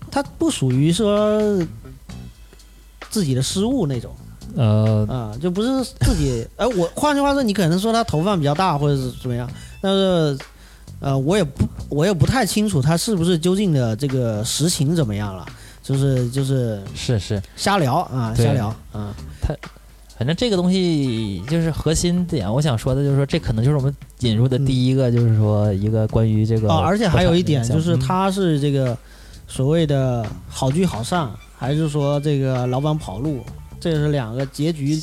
他不属于说自己的失误那种。呃，啊、就不是自己。哎，我换句话说，你可能说他头发比较大或者是怎么样，但是呃，我也不我也不太清楚他是不是究竟的这个实情怎么样了，就是就是是是，瞎聊啊，瞎聊啊，他反正这个东西就是核心点，我想说的就是说，这可能就是我们引入的第一个，就是说一个关于这个哦，而且还有一点就是，嗯他是这个所谓的好聚好散，还是说这个老板跑路，这是两个结局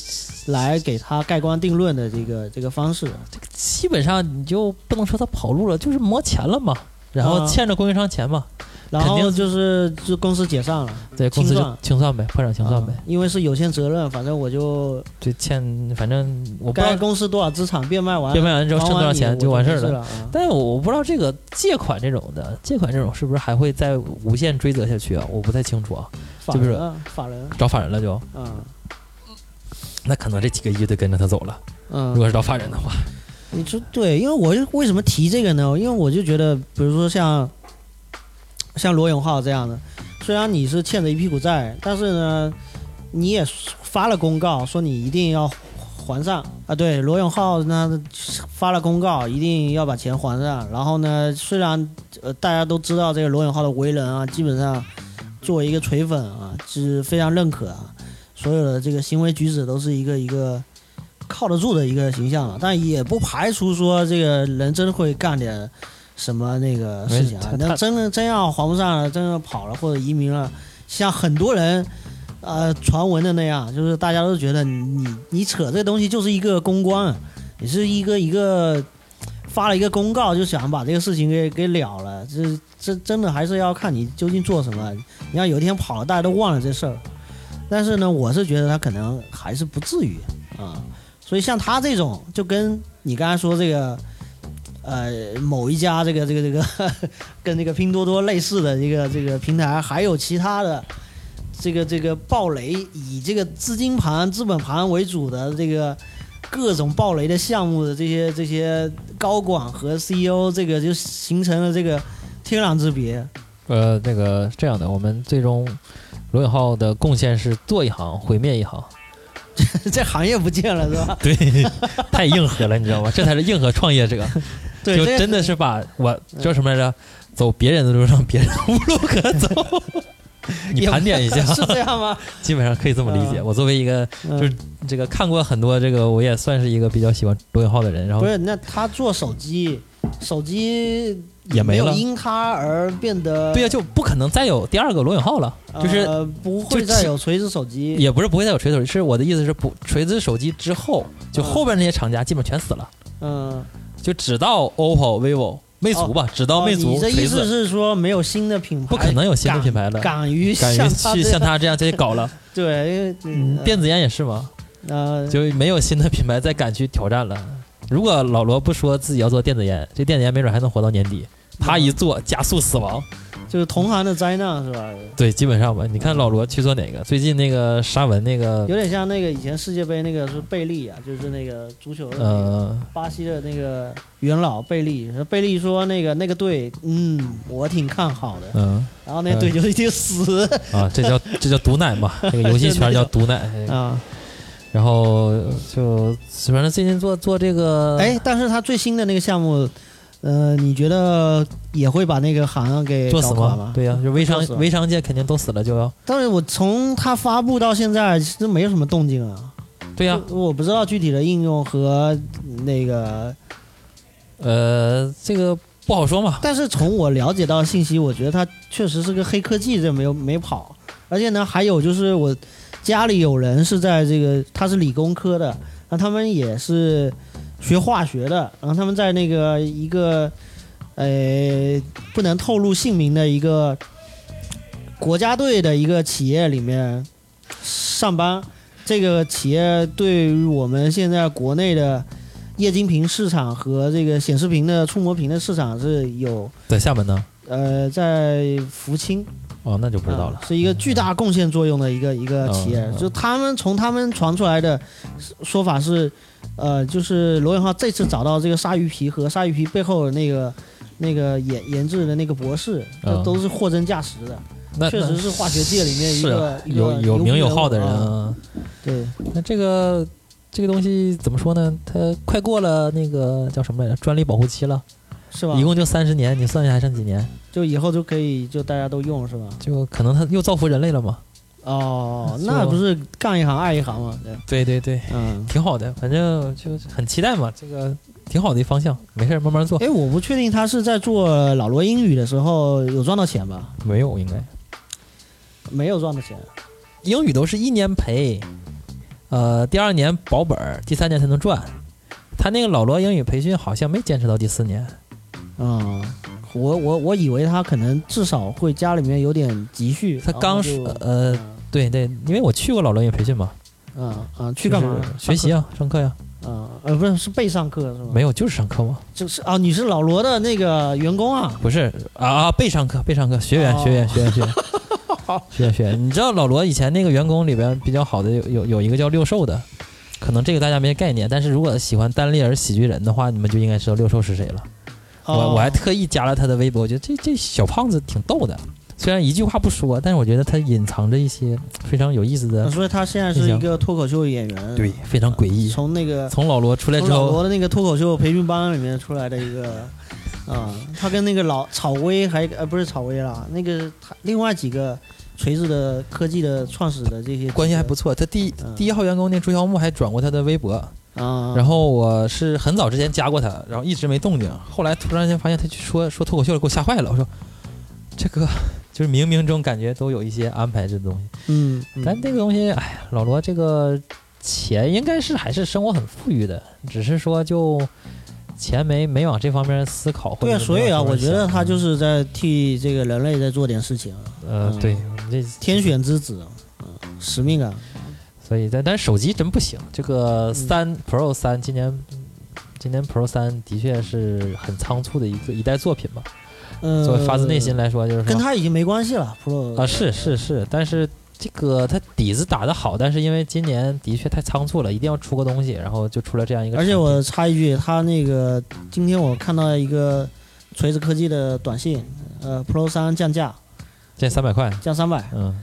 来给他盖棺定论的这个这个方式。这个基本上你就不能说他跑路了，就是磨钱了嘛，然后啊欠着供应商钱嘛，然后肯定就是就公司解散了，对，公司就清算呗，破产清算呗啊，因为是有限责任，反正我就就欠，反正我不知该道公司多少资产变卖完，变卖完之后剩多少钱就完事儿了。但我我不知道这个借款这种的，借款这种是不是还会再无限追责下去啊？我不太清楚啊，法就是人啊法人，找法人了就，嗯那可能这几个亿就得跟着他走了。嗯如，果是找法人的话，你说对，因为我就为什么提这个呢？因为我就觉得，比如说像像罗永浩这样的，虽然你是欠着一屁股债，但是呢，你也发了公告说你一定要还上啊。对，罗永浩那发了公告，一定要把钱还上。然后呢，虽然呃大家都知道这个罗永浩的为人啊，基本上作为一个锤粉啊，是非常认可啊，所有的这个行为举止都是一个一个。靠得住的一个形象了，但也不排除说这个人真会干点什么那个事情啊那真的真要还不上了，真的跑了或者移民了，像很多人呃传闻的那样，就是大家都觉得你你你扯这东西就是一个公关，你是一个一个发了一个公告就想把这个事情给给了了，这这真的还是要看你究竟做什么。你要有一天跑了，大家都忘了这事儿。但是呢，我是觉得他可能还是不至于啊。所以像他这种，就跟你刚才说这个，呃，某一家这个这个这个 跟这个拼多多类似的这个这个平台，还有其他的这个这个暴雷，以这个资金盘、资本盘为主的这个各种暴雷的项目的这些这些高管和 CEO，这个就形成了这个天壤之别。呃，那个这样的，我们最终罗永浩的贡献是做一行毁灭一行，这行业不见了是吧？对，太硬核了，你知道吗？这才是硬核创业者，对，就真的是把我叫什么来着？走别人的路让，别人无路可走。你盘点一下，是这样吗？基本上可以这么理解。嗯。我作为一个就是这个看过很多这个，我也算是一个比较喜欢罗永浩的人。然后不是，那他做手机，手机也没了。因他而变得对呀、就不可能再有第二个罗永浩了，就是呃、不会再有锤子手机，也不是不会再有锤子手机，是我的意思是不锤子手机之后，就嗯。后边那些厂家基本全死了，嗯，就只到 OPPO、vivo、魅族吧，只到魅族、哦你的，意思是说没有新的品牌，不可能有新的品牌了，敢于敢于去像他这样再去搞了。对，因为嗯，电子烟也是嘛，呃就没有新的品牌再敢去挑战了。如果老罗不说自己要做电子烟，这电子烟没准还能活到年底。他一做，加速死亡。就是同行的灾难是吧？对，基本上吧。你看老罗去做哪个？最近那个沙文那个，有点像那个以前世界杯那个是贝利啊，就是那个足球的那个呃，巴西的那个元老贝利，贝利说那个那个队，嗯，我挺看好的，嗯然后那队就一定死啊，这叫这叫毒奶嘛，这个游戏圈叫毒奶。啊。然后就反正最近做做这个，哎，但是他最新的那个项目，呃，你觉得也会把那个行给做死吗？？对呀、就微商微商界肯定都死了就要。但是我从它发布到现在，其实没有什么动静啊。对呀、就我不知道具体的应用和那个，呃，这个不好说嘛。但是从我了解到的信息，我觉得它确实是个黑科技，这没有没跑。而且呢，还有就是我家里有人是在这个，他是理工科的，那他们也是学化学的，然后他们在那个一个呃不能透露姓名的一个国家队的一个企业里面上班。这个企业对于我们现在国内的液晶屏市场和这个显示屏的触摸屏的市场是有在厦门呢？呃在福清哦，那就不知道了啊。是一个巨大贡献作用的一个一个企业。就他们从他们传出来的说法是，呃，就是罗永浩这次找到这个鲨鱼皮和鲨鱼皮背后的那个那个研研制的那个博士，这嗯都是货真价实的，那确实是化学界里面一是个有有名有号的人。啊。对，那这个这个东西怎么说呢？它快过了那个叫什么来着？专利保护期了，是吧？一共就三十年，你算一下还剩几年？就以后就可以就大家都用是吧？就可能他又造福人类了嘛？哦，那不是干一行爱一行嘛？对，对对对，嗯。挺好的，反正就很期待嘛，这个挺好的一方向，没事儿慢慢做。哎，我不确定他是在做老罗英语的时候有赚到钱吧？没有应该，没有赚到钱。英语都是一年赔，呃，第二年保本儿，第三年才能赚。他那个老罗英语培训好像没坚持到第四年，嗯，我我我以为他可能至少会家里面有点积蓄。他刚然后就呃，对对，因为我去过老罗也培训嘛，嗯嗯，去干嘛？学习啊，上课呀、啊？呃，不是，是被上课是吗？没有，就是上课嘛，就是啊，你是老罗的那个员工啊？不是啊啊，被上课，被上课，学员，哦学员，学员，学员，学员，学员。你知道老罗以前那个员工里边比较好的有有有一个叫六兽的，可能这个大家没概念，但是如果喜欢单立人喜剧人的话，你们就应该知道六兽是谁了。我哦我还特意加了他的微博，我觉得这这小胖子挺逗的，虽然一句话不说，但是我觉得他隐藏着一些非常有意思的，所以他现在是一个脱口秀演员。对，，非常诡异。从那个从老罗出来之后，老罗的那个脱口秀培训班里面出来的一个。啊、他跟那个老草薇还呃不是草薇啦，那个他另外几个锤子的科技的创始的这些关系还不错。他第嗯第一号员工那朱小木还转过他的微博，啊，然后我是很早之前加过他，然后一直没动静。后来突然间发现他去说说脱口秀了，给我吓坏了。我说这个 就是冥冥中感觉都有一些安排这东西，嗯，嗯但这个东西，哎，老罗这个钱应该是还是生活很富裕的，只是说就钱没没往这方面思考。对啊，所以啊，我觉得他就是在替这个人类在做点事情啊，呃，嗯对，这天选之子，嗯，使命感。所以但但是手机真不行，这个三 Pro 三今年。今年 Pro 三的确是很仓促的一个一代作品吧，嗯，作为发自内心来说，就是跟他已经没关系了，Pro 啊，是是是，但是这个它底子打得好，但是因为今年的确太仓促了，一定要出个东西，然后就出了这样一个。而且我插一句，他那个今天我看到一个锤子科技的短信，呃，Pro 三降价，降三百块，降三百，嗯，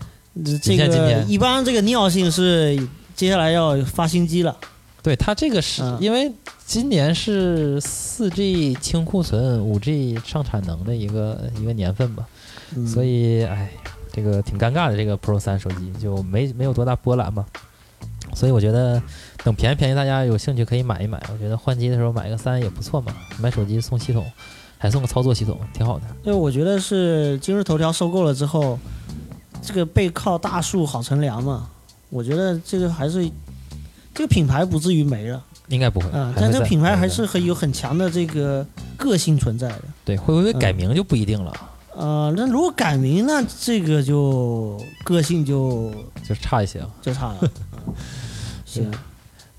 这个一般这个尿性是接下来要发新机了，对它这个是、嗯因为今年是四 G 清库存、五 G 上产能的一个一个年份吧，嗯所以哎，这个挺尴尬的。这个 Pro 三手机就没没有多大波澜嘛，所以我觉得等便宜便宜，大家有兴趣可以买一买。我觉得换机的时候买个三也不错嘛，买手机送系统，还送个操作系统，挺好的。因为我觉得是今日头条收购了之后，这个背靠大树好乘凉嘛，我觉得这个还是这个品牌不至于没了，应该不会，嗯，还会在但这个品牌还是很有很强的这个个性存在的。对，会不会改嗯名就不一定了，呃，那如果改名，那这个就个性就就差一些了。就差了。嗯行，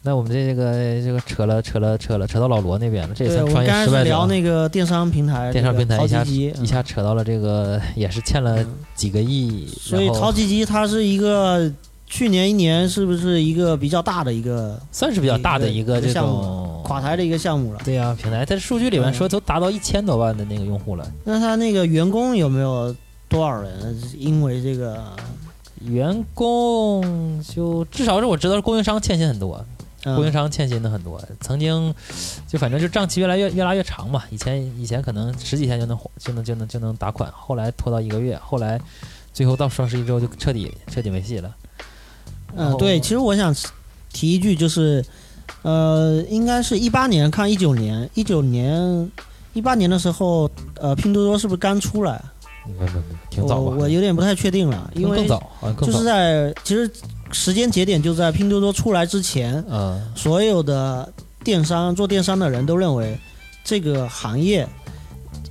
那我们这个这个扯了扯了扯了扯到老罗那边了，这也对，算创我们刚才业失败者啊。是聊那个电商平台，电商平台一下一下扯到了这个，也是欠了嗯几个亿，所以淘机机它是一个去年一年是不是一个比较大的一个算是比较大的一个这种垮台的一个项目了？对呀、平台，在数据里面嗯说都达到一千多万的那个用户了，那他那个员工有没有多少人因为这个？员工就至少是我知道供应商欠薪很多，嗯供应商欠薪的很多，曾经就反正就账期越来越越拉越长嘛，以前以前可能十几天就能就能就能就能打款，后来拖到一个月，后来最后到双十一之后就彻底彻底没戏了。嗯，后对，其实我想提一句，就是，呃，应该是一八年看一九年，一九年一八年的时候，呃，拼多多是不是刚出来？没没没，挺早吧？我我有点不太确定了，因为更早就是。在其实时间节点就在拼多多出来之前，嗯，所有的电商做电商的人都认为这个行业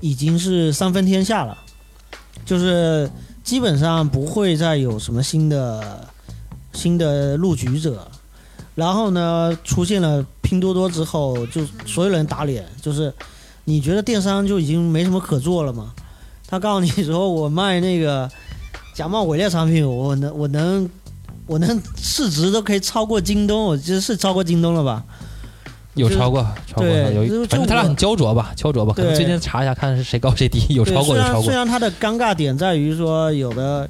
已经是三分天下了，就是基本上不会再有什么新的新的入局者。然后呢，出现了拼多多之后，就所有人打脸，就是你觉得电商就已经没什么可做了吗？他告诉你说，我卖那个假冒伪劣产品，我能我能我能市值都可以超过京东，我觉得是超过京东了吧？有超过，超过对有反正他俩很焦灼吧，焦灼吧。可能对最近查一下，看是谁高谁低，有超过有超过。虽然虽然它的尴尬点在于说，有的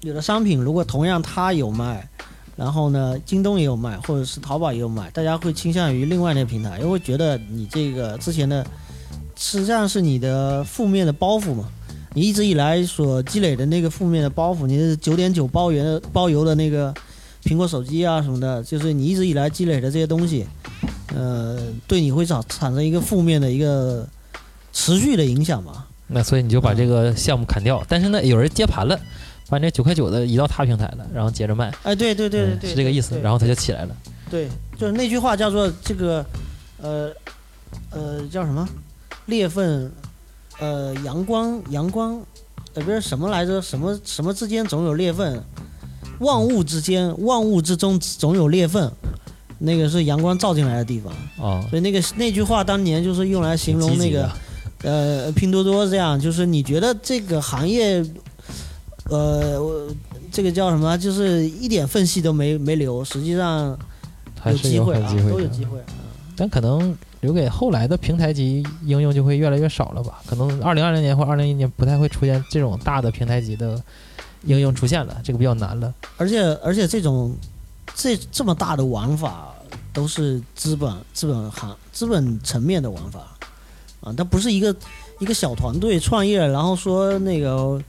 有的商品如果同样它有卖，然后呢，京东也有卖，或者是淘宝也有卖，大家会倾向于另外那个平台，因为会觉得你这个之前的实际上是你的负面的包袱嘛。你一直以来所积累的那个负面的包袱，你是九点九包邮包邮的那个苹果手机啊什么的，就是你一直以来积累的这些东西，呃，对你会产产生一个负面的一个持续的影响嘛。那所以你就把这个项目砍掉，但是呢，有人接盘了，把这九块九的移到他平台了，然后接着卖，哎，对对对对，是这个意思，然后他就起来了。对，就是那句话叫做这个，呃，呃，叫什么？裂缝，呃，阳光，阳光，呃，不是什么来着？什么什么之间总有裂缝，万物之间，万物之中总有裂缝。那个是阳光照进来的地方，哦，所以那个那句话当年就是用来形容那个呃，拼多多这样，就是你觉得这个行业，呃，我这个叫什么？就是一点缝隙都没没留，实际上还是机会啊，都有机会。但可能留给后来的平台级应用就会越来越少了吧？可能二零二零年或二零一年不太会出现这种大的平台级的应用出现了，这个比较难了。而且而且这种这这么大的玩法都是资本资本行资本层面的玩法啊，它不是一个一个小团队创业，然后说那个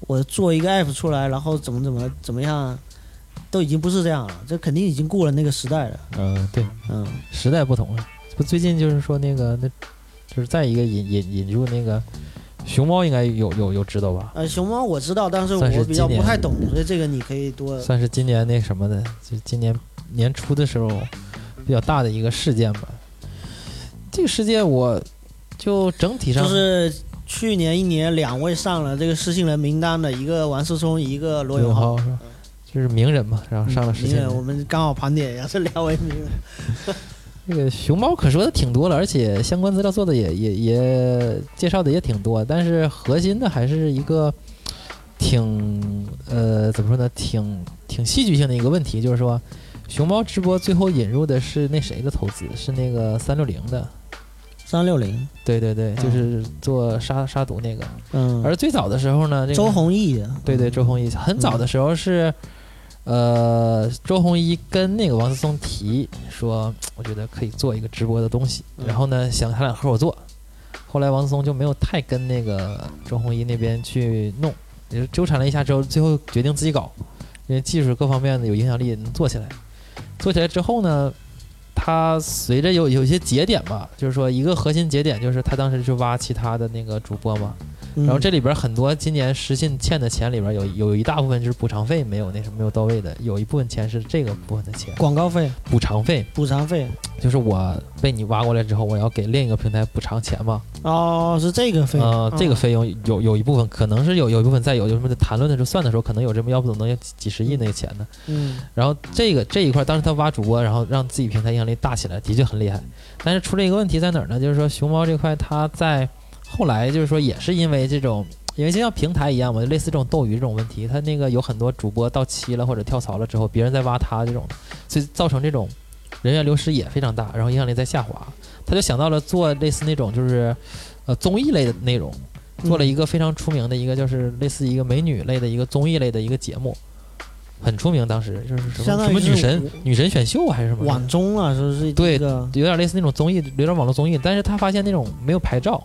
我做一个 app 出来，然后怎么怎么怎么样，都已经不是这样了，这肯定已经过了那个时代了。嗯，对，嗯，时代不同了。不，最近就是说那个那，就是再一个引引引入那个熊猫，应该有有有知道吧？呃，熊猫我知道，但是我比较不太懂，所以这个你可以多算是今年那什么的，就今年年初的时候比较大的一个事件吧。这个事件我就整体上就是去年一年两位上了这个失信人名单的，一个王思聪，一个罗罗永永浩。是吧？就是名人嘛，然后上了实践名人，。我们刚好盘点一下这两位名人。这个熊猫可说的挺多了，而且相关资料做的也也也介绍的也挺多，但是核心的还是一个挺呃怎么说呢，挺挺戏剧性的一个问题，就是说熊猫直播最后引入的是那谁的投资，是那个三六零的，三六零，对对对，就是做杀杀毒那个。嗯，而最早的时候呢，这个周鸿祎的，对对，周鸿祎。很早的时候是，呃，周鸿祎跟那个王思聪提说，我觉得可以做一个直播的东西，嗯然后呢，想他俩合伙做。后来王思聪就没有太跟那个周鸿祎那边去弄，也就纠缠了一下之后，最后决定自己搞，因为技术各方面的有影响力，能做起来。做起来之后呢，他随着有有一些节点吧，就是说一个核心节点就是他当时去挖其他的那个主播嘛，嗯然后这里边很多今年实信欠的钱里边有有一大部分就是补偿费没有那什么没有到位的，有一部分钱是这个部分的钱，广告费、补偿费。补偿费，就是我被你挖过来之后，我要给另一个平台补偿钱嘛，哦，是这个费，呃，这个嗯。费用有有一部分可能是有有一部分在有有什么的谈论的时候算的时候，可能有这么要不怎么能有几几十亿那个钱呢？嗯。然后这个这一块，当时他挖主播，然后让自己平台影响力大起来，的确很厉害。但是出了一个问题在哪儿呢？就是说熊猫这块，它在后来就是说也是因为这种，因为就像平台一样嘛，类似这种斗鱼这种问题，他那个有很多主播到期了或者跳槽了之后，别人在挖他这种，所以造成这种人员流失也非常大，然后影响力在下滑。他就想到了做类似那种就是呃综艺类的内容，做了一个非常出名的一个，就是类似一个美女类的一个综艺类的一个节目，很出名。当时就是什么什么女神女神选秀还是什么，晚综啊，说是对有点类似那种综艺，有点网络综艺。但是他发现那种没有牌照，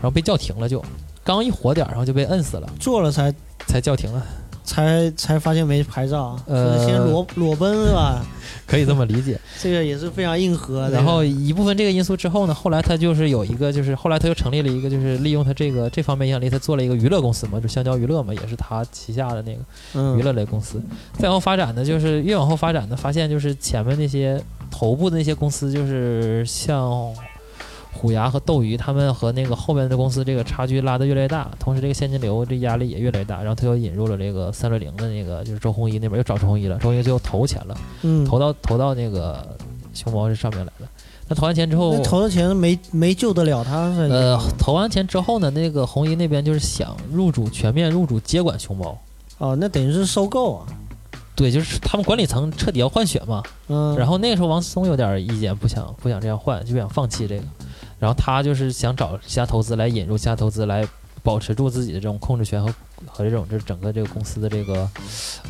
然后被叫停了就，刚一火点儿，然后就被摁死了，做了才才叫停了，才才发现没牌照，呃先裸裸奔是吧？可以这么理解。这个也是非常硬核的。然后一部分这个因素之后呢，后来他就是有一个，就是后来他又成立了一个，就是利用他这个这方面影响力，他做了一个娱乐公司嘛，就香蕉娱乐嘛，也是他旗下的那个。嗯娱乐类公司。再往后发展呢，就是越往后发展呢，发现就是前面那些头部的那些公司，就是像虎牙和斗鱼，他们和那个后面的公司这个差距拉得越来越大，同时这个现金流这压力也越来越大。然后他又引入了这个三六零的那个，就是周鸿祎那边又找周鸿祎了，周鸿祎最后投钱了，嗯，投到投到那个熊猫这上面来了。那投完钱之后那，投的钱没没救得了他是呃，投完钱之后呢，那个红衣那边就是想入主全面入主接管熊猫。哦，那等于是收购啊。对，就是他们管理层彻底要换血嘛，嗯，然后那个时候王思聪有点意见，不想不想这样换，就想放弃这个。然后他就是想找其他投资来引入其他投资来保持住自己的这种控制权和和这种就是整个这个公司的这个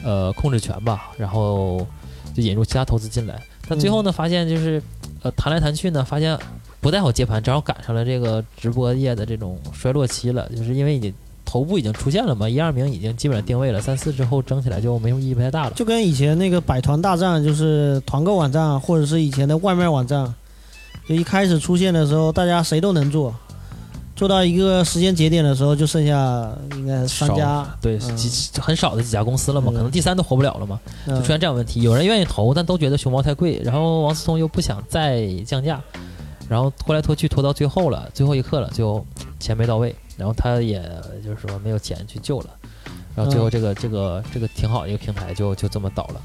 呃控制权吧。然后就引入其他投资进来。但最后呢，发现就是呃谈来谈去呢，发现不太好接盘，正好赶上了这个直播业的这种衰落期了，就是因为已经头部已经出现了嘛，一二名已经基本上定位了，三四之后争起来就没什么意义不太大了。就跟以前那个百团大战，就是团购网站，或者是以前的外卖网站，就一开始出现的时候，大家谁都能做，做到一个时间节点的时候，就剩下应该是三家，对，嗯几很少的几家公司了嘛，嗯可能第三都活不了了嘛，就嗯出现这样问题。有人愿意投，但都觉得熊猫太贵，然后王思聪又不想再降价，然后拖来拖去拖到最后了，最后一刻了，就钱没到位，然后他也就是说没有钱去救了，然后最后嗯这个、这个这个挺好的一个平台就就这么倒了。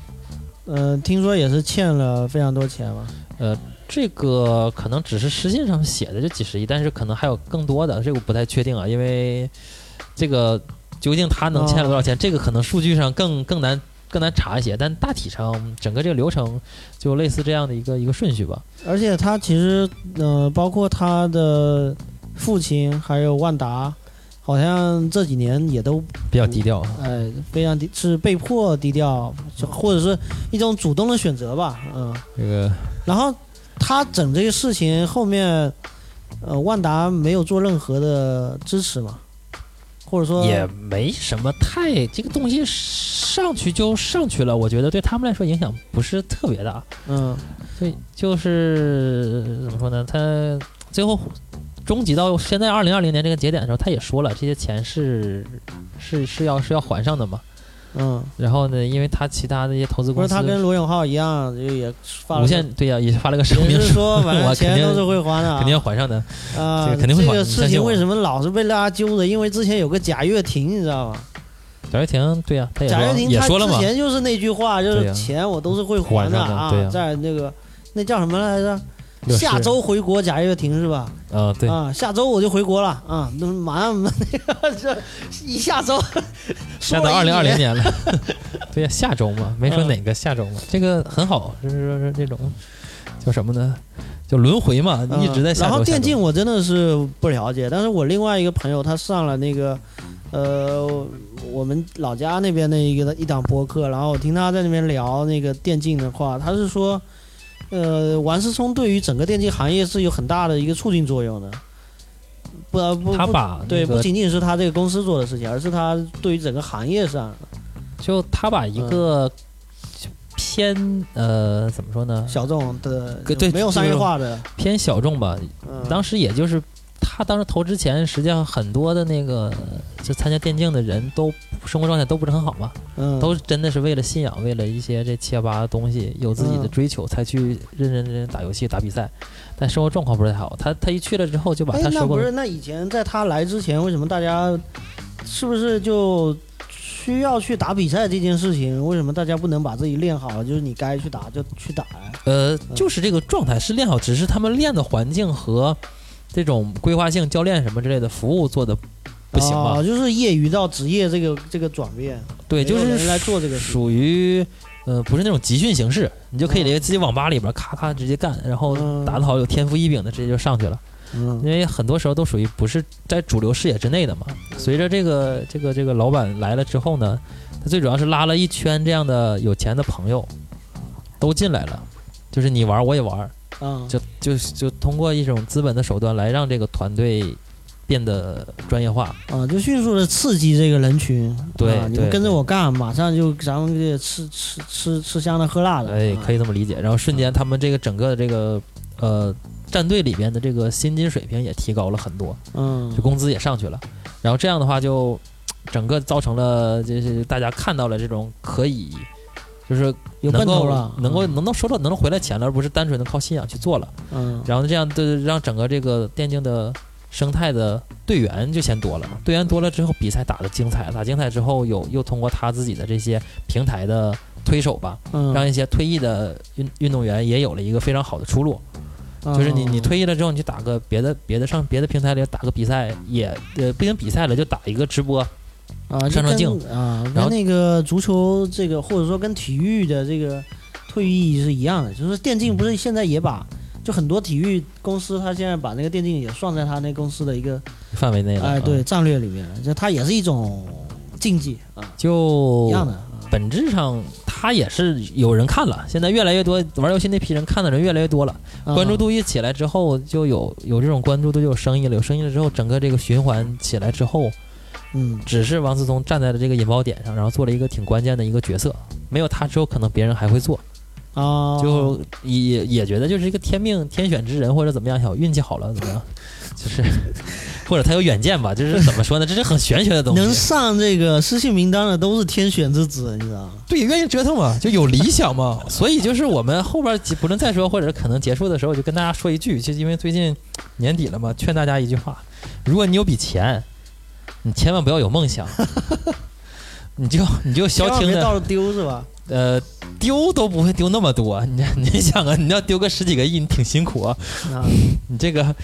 嗯、听说也是欠了非常多钱嘛，这个可能只是实信上写的就几十亿，但是可能还有更多的，这个我不太确定啊，因为这个究竟他能欠了多少钱，这个可能数据上更更难更难查一些，但大体上整个这个流程就类似这样的一个一个顺序吧。而且他其实，呃，包括他的父亲还有万达，好像这几年也都比较低调啊，呃，非常低，是被迫低调，或者是一种主动的选择吧，嗯。这个然后他整这个事情后面，呃，万达没有做任何的支持嘛，或者说也没什么太这个东西上去就上去了，我觉得对他们来说影响不是特别大。嗯对，就是怎么说呢？他最后终极到现在二零二零年这个节点的时候，他也说了，这些钱是是是要是要还上的嘛。嗯，然后呢，因为他其他的一些投资不是公司，他跟罗永浩一样，就也发了个无限对呀、也发了个声明也是说，反正我肯定钱都是会还的啊，肯定要还上的。啊，这个肯定会还这个事你相信我情为什么老是被大家揪着？因为之前有个贾跃亭，你知道吗？贾跃亭对呀、他也贾跃说亭也说了嘛，前就是那句话，就对呀是钱我都是会还的还上的对呀在那个那叫什么来着？下周回国，贾跃亭是吧？啊、对，啊，下周我就回国了啊，那马上那个 这一下周，下到二零二零年，了，对呀、下周嘛，没说嗯哪个下周嘛，这个很好，就是说这种叫什么呢？叫轮回嘛，嗯一直在下周。然后电竞我真的是不了解，但是我另外一个朋友他上了那个，呃，我们老家那边的一个一档播客，然后我听他在那边聊那个电竞的话，他是说，呃，王思聪对于整个电竞行业是有很大的一个促进作用的。不呃不不他把对，那个不仅仅是他这个公司做的事情，而是他对于整个行业上，就他把一个偏呃怎么说呢？小众的，对没有商业化的，偏小众吧。嗯当时也就是他当时投之前，实际上很多的那个就参加电竞的人都生活状态都不是很好嘛，嗯都真的是为了信仰，为了一些这七七八八的东西，有自己的嗯追求才去认认真真打游戏打比赛，但生活状况不是太好。他他一去了之后就把哎他，收购了。那不是那以前在他来之前，为什么大家是不是就需要去打比赛这件事情？为什么大家不能把自己练好？就是你该去打就去打呀？呃，就是这个状态是练好，只是他们练的环境和这种规划性教练什么之类的服务做的不行吧？哦就是业余到职业这个这个转变，对，就是来做这个属于呃不是那种集训形式，你就可以在自己网吧里边咔咔直接干，然后嗯打得好有天赋异禀的直接就上去了。嗯因为很多时候都属于不是在主流视野之内的嘛。随着这个这个这个老板来了之后呢，他最主要是拉了一圈这样的有钱的朋友都进来了，就是你玩我也玩，嗯，就就就通过一种资本的手段来让这个团队变得专业化。啊，就迅速的刺激这个人群，对啊，你对们跟着我干，马上就咱们这吃吃吃吃香的喝辣的，哎，可以，以这么理解。然后瞬间他们这个整个的这个呃战队里边的这个薪金水平也提高了很多。嗯就，工资也上去了，然后这样的话就整个造成了就是大家看到了这种可以就是有能够奔头了，能够嗯能能收到能够回来钱了，而不是单纯的靠信仰去做了。嗯然后这样的让整个这个电竞的生态的队员就先多了，队员多了之后，比赛打的精彩，打精彩之后有又通过他自己的这些平台的推手吧，嗯，让一些退役的运运动员也有了一个非常好的出路。就是你你嗯退役了之后，你去打个别的别的上别的平台里打个比赛，也呃不行比赛了就打一个直播，啊，上上镜啊，然后跟那个足球这个或者说跟体育的这个退役是一样的，就是电竞不是现在也把。就很多体育公司，它现在把那个电竞也算在它那公司的一个范围内了。哎，对啊，战略里面了，就它也是一种竞技啊，就一样的。啊本质上他也是有人看了，现在越来越多玩游戏那批人看的人越来越多了，啊关注度一起来之后，就有有这种关注度，就有生意了，有生意了之后，整个这个循环起来之后，嗯只是王思聪站在了这个引爆点上，然后做了一个挺关键的一个角色，没有他之后，可能别人还会做。啊，就也也觉得就是一个天命天选之人或者怎么样，小运气好了怎么样，就是或者他有远见吧，就是怎么说呢，这是很玄学的东西。能上这个失信名单的都是天选之子，你知道吗？对，愿意折腾嘛，就有理想嘛。所以就是我们后边不论再说，或者可能结束的时候，就跟大家说一句，就因为最近年底了嘛，劝大家一句话：如果你有笔钱，你千万不要有梦想，你就你就消停的到处丢是吧？呃丢都不会丢那么多。你你想啊，你要丢个十几个亿，你挺辛苦啊。啊，你这个，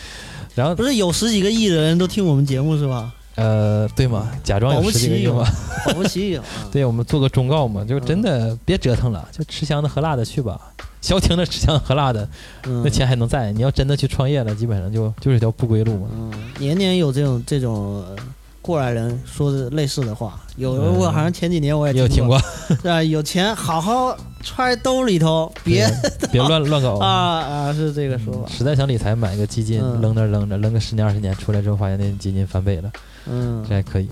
然后不是有十几个亿的人都听我们节目是吧？呃，对嘛，假装有十几个亿嘛。保不齐。对，我们做个忠告嘛，就真的别折腾了，就吃香的喝辣的去吧。消停的吃香喝辣的，嗯那钱还能在。你要真的去创业了，基本上就就是条不归路嘛。嗯，年年有这种这种呃过来人说的类似的话。有嗯我好像前几年我也你有听过，过？对吧？有钱好好揣兜里头，别 别乱乱搞啊啊，是这个说法。实在想理财，买个基金，嗯扔那儿扔着，扔个十年二十年，出来之后发现那基金翻倍了，嗯这，还可以。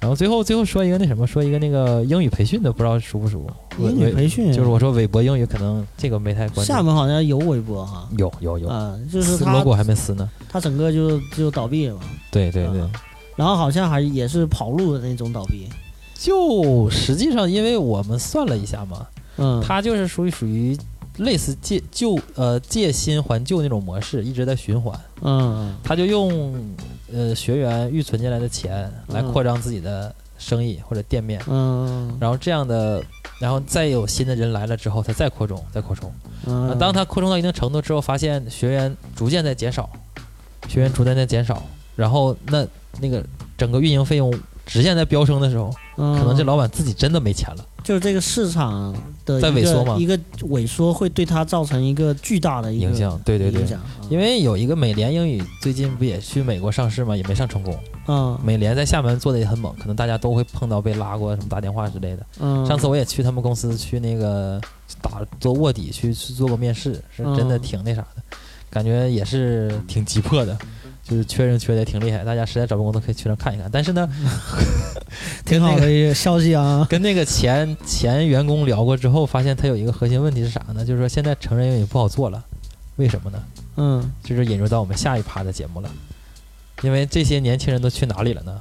然后最后最后说一个那什么，说一个那个英语培训的，不知道熟不熟？英语培训就是我说韦博英语，可能这个没太关注。厦门好像有韦博哈。有有有，啊，就是 logo 还没撕呢。他整个就就倒闭了嘛，对对对，啊然后好像还也是跑路的那种倒闭。就实际上，因为我们算了一下嘛，嗯，它就是属于属于类似借旧呃借新还旧那种模式，一直在循环。嗯他就用呃学员预存进来的钱来嗯扩张自己的生意或者店面，嗯然后这样的，然后再有新的人来了之后，他再扩充，再扩充。啊嗯，当他扩充到一定程度之后，发现学员逐渐在减少，学员逐渐在减少，然后那那个整个运营费用直线在飙升的时候，可可能这老板自己真的没钱了。就是这个市场的在萎缩嘛一个萎缩会对他造成一个巨大的影响，对对对因为有一个美联英语最近不也去美国上市吗？也没上成功。嗯美联在厦门做的也很猛，可能大家都会碰到被拉过什么打电话之类的。嗯，上次我也去他们公司去那个打做卧底去去做过面试，是真的嗯挺那啥的，感觉也是挺急迫的。就是缺人缺的也挺厉害，大家实在找不工作可以去那看一看。但是呢，挺好的一个消息啊。跟那个前前员工聊过之后，发现他有一个核心问题是啥呢？就是说现在成人英语不好做了，为什么呢？嗯，就是引入到我们下一趴的节目了。因为这些年轻人都去哪里了呢？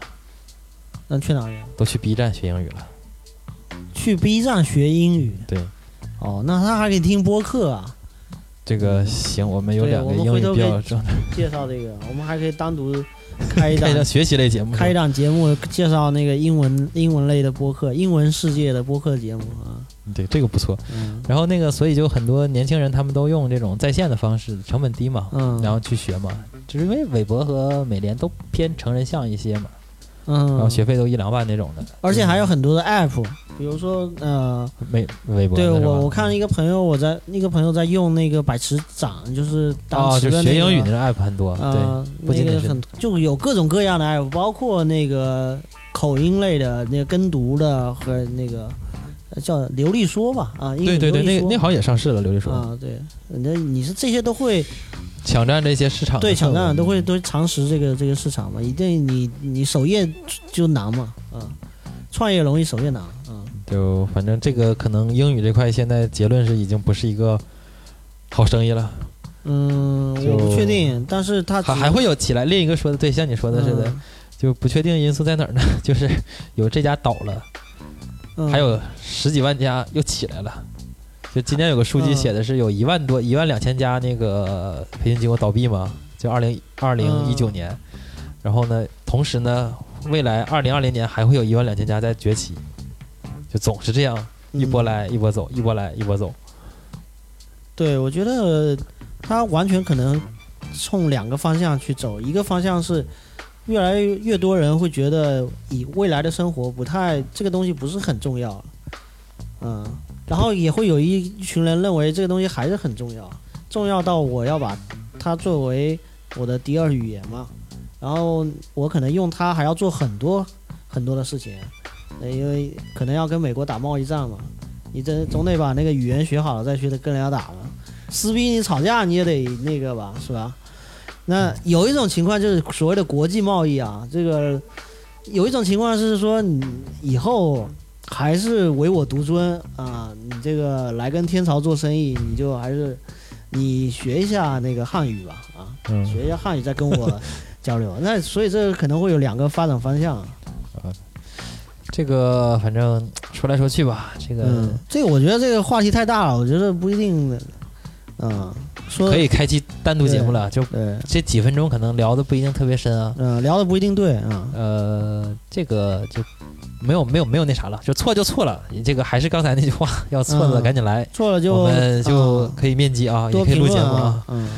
那去哪里？都去 B 站学英语了。去 B 站学英语？对。哦，那他还可以听播客啊。这个行，我们有两个英语比较正的 介绍这个，我们还可以单独 开一档学习类节目，开一档节目介绍那个英文英文类的播客，英文世界的播客节目啊。对，这个不错。嗯。然后那个，所以就很多年轻人他们都用这种在线的方式，成本低嘛，嗯，然后去学嘛，就是因为韦博和美联都偏成人向一些嘛。嗯，然后学费都一两万那种的，而且还有很多的 app，比如说呃，微微博。对我，我看一个朋友，我在那个朋友在用那个百词斩，就是当时的学英语那个 app 很多，对，那个很就有各种各样的 app，包括那个口音类的、那个跟读的和那个叫流利说吧，啊，对对对，那那好像也上市了，流利说啊，对，那你是这些都会。抢占这些市场，对，抢占都会都常识这个这个市场嘛，一定你你首页就难嘛，啊，创业容易，首页难，嗯，就反正这个可能英语这块现在结论是已经不是一个好生意了，嗯，我不确定，但是它还还会有起来。另一个说的对，像你说的似的，就不确定因素在哪儿呢？就是有这家倒了，还有十几万家又起来了。就今年有个数据写的是有一万多一万两千家那个培训机构倒闭嘛，就二零二零一九年，然后呢，同时呢，未来二零二零年还会有一万两千家在崛起，就总是这样一波来一波走，一波来一波走。对，我觉得它完全可能冲两个方向去走，一个方向是越来越多人会觉得以未来的生活不太这个东西不是很重要，嗯。然后也会有一群人认为这个东西还是很重要，重要到我要把它作为我的第二语言嘛。然后我可能用它还要做很多很多的事情，因为可能要跟美国打贸易战嘛。你这总得把那个语言学好了再去跟人家打嘛。撕逼你吵架你也得那个吧，是吧？那有一种情况就是所谓的国际贸易啊，这个有一种情况是说你以后。还是唯我独尊啊！你这个来跟天朝做生意，你就还是你学一下那个汉语吧啊，学一下汉语再跟我交流。那所以这可能会有两个发展方向啊。这个反正说来说去吧，这个这个我觉得这个话题太大了，我觉得不一定。嗯，说可以开期单独节目了，就这几分钟可能聊的不一定特别深啊。嗯，聊的不一定对啊。呃，这个就。没有没有没有那啥了，就错就错了。你这个还是刚才那句话，要错了赶紧来，错了就我们就可以面基啊，也可以录节目啊。嗯，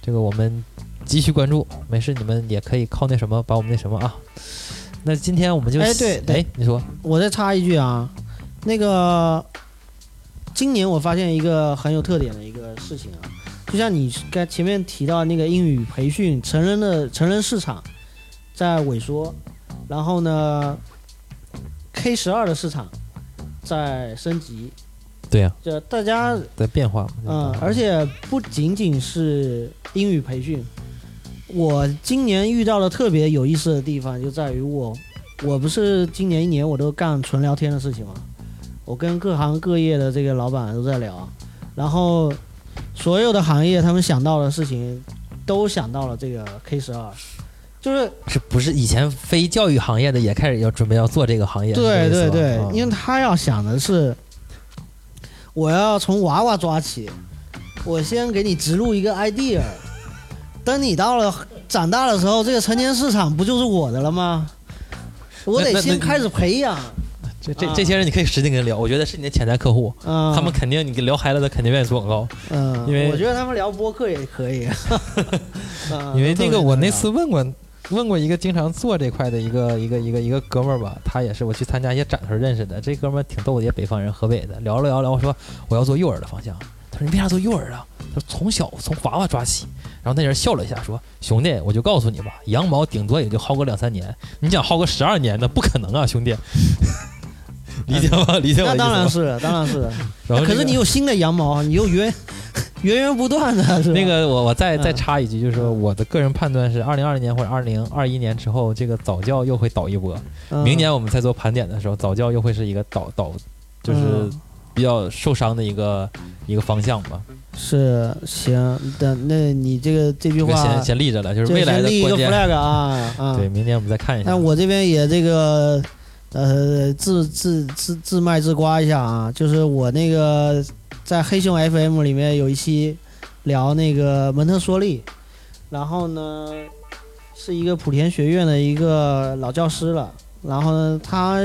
这个我们继续关注，没事，你们也可以靠那什么把我们那什么啊。那今天我们就哎对哎，你说，我再插一句啊，那个今年我发现一个很有特点的一个事情啊，就像你刚前面提到那个英语培训，成人的成人市场在萎缩，然后呢？K 十二的市场在升级，对呀，就大家在变化嘛，嗯，而且不仅仅是英语培训，我今年遇到了特别有意思的地方，就在于我，我不是今年一年我都干纯聊天的事情嘛？我跟各行各业的这个老板都在聊，然后所有的行业他们想到的事情，都想到了这个 K 十二。就是是不是以前非教育行业的也开始要准备要做这个行业？对对对，因为他要想的是，我要从娃娃抓起，我先给你植入一个 idea，等你到了长大的时候，这个成年市场不就是我的了吗？我得先开始培养。这这这些人你可以使劲跟他聊，我觉得是你的潜在客户，他们肯定你聊嗨了，他肯定愿意做广告。嗯，因为我觉得他们聊播客也可以。因为那个我那次问过。问过一个经常做这块的一个一个一个一个哥们儿吧，他也是我去参加一些展时候认识的。这哥们儿挺逗的，也北方人，河北的。聊了聊聊，我说我要做幼儿的方向。他说你为啥做幼儿啊？他说从小从娃娃抓起。然后那人笑了一下，说兄弟，我就告诉你吧，羊毛顶多也就薅个两三年，你想薅个十二年，那不可能啊，兄弟。理解吗？理解吗？那当然是，当然是。然后可是你有新的羊毛，你又源 源源不断的是吧？那个我我再再嗯插一句，就是说我的个人判断是，二零二零年或者二零二一年之后，这个早教又会倒一波。嗯明年我们在做盘点的时候，早教又会是一个倒倒，就是嗯比较受伤的一个一个方向吧。是行，但那你这个这句这个话先先立着了，就是对未来先立一个 flag 啊啊！对，明年我们再看一下那。我这边也这个呃自自自自卖自夸一下啊，就是我那个在黑熊 FM 里面有一期聊那个蒙特梭利，然后呢是一个莆田学院的一个老教师了。然后呢，他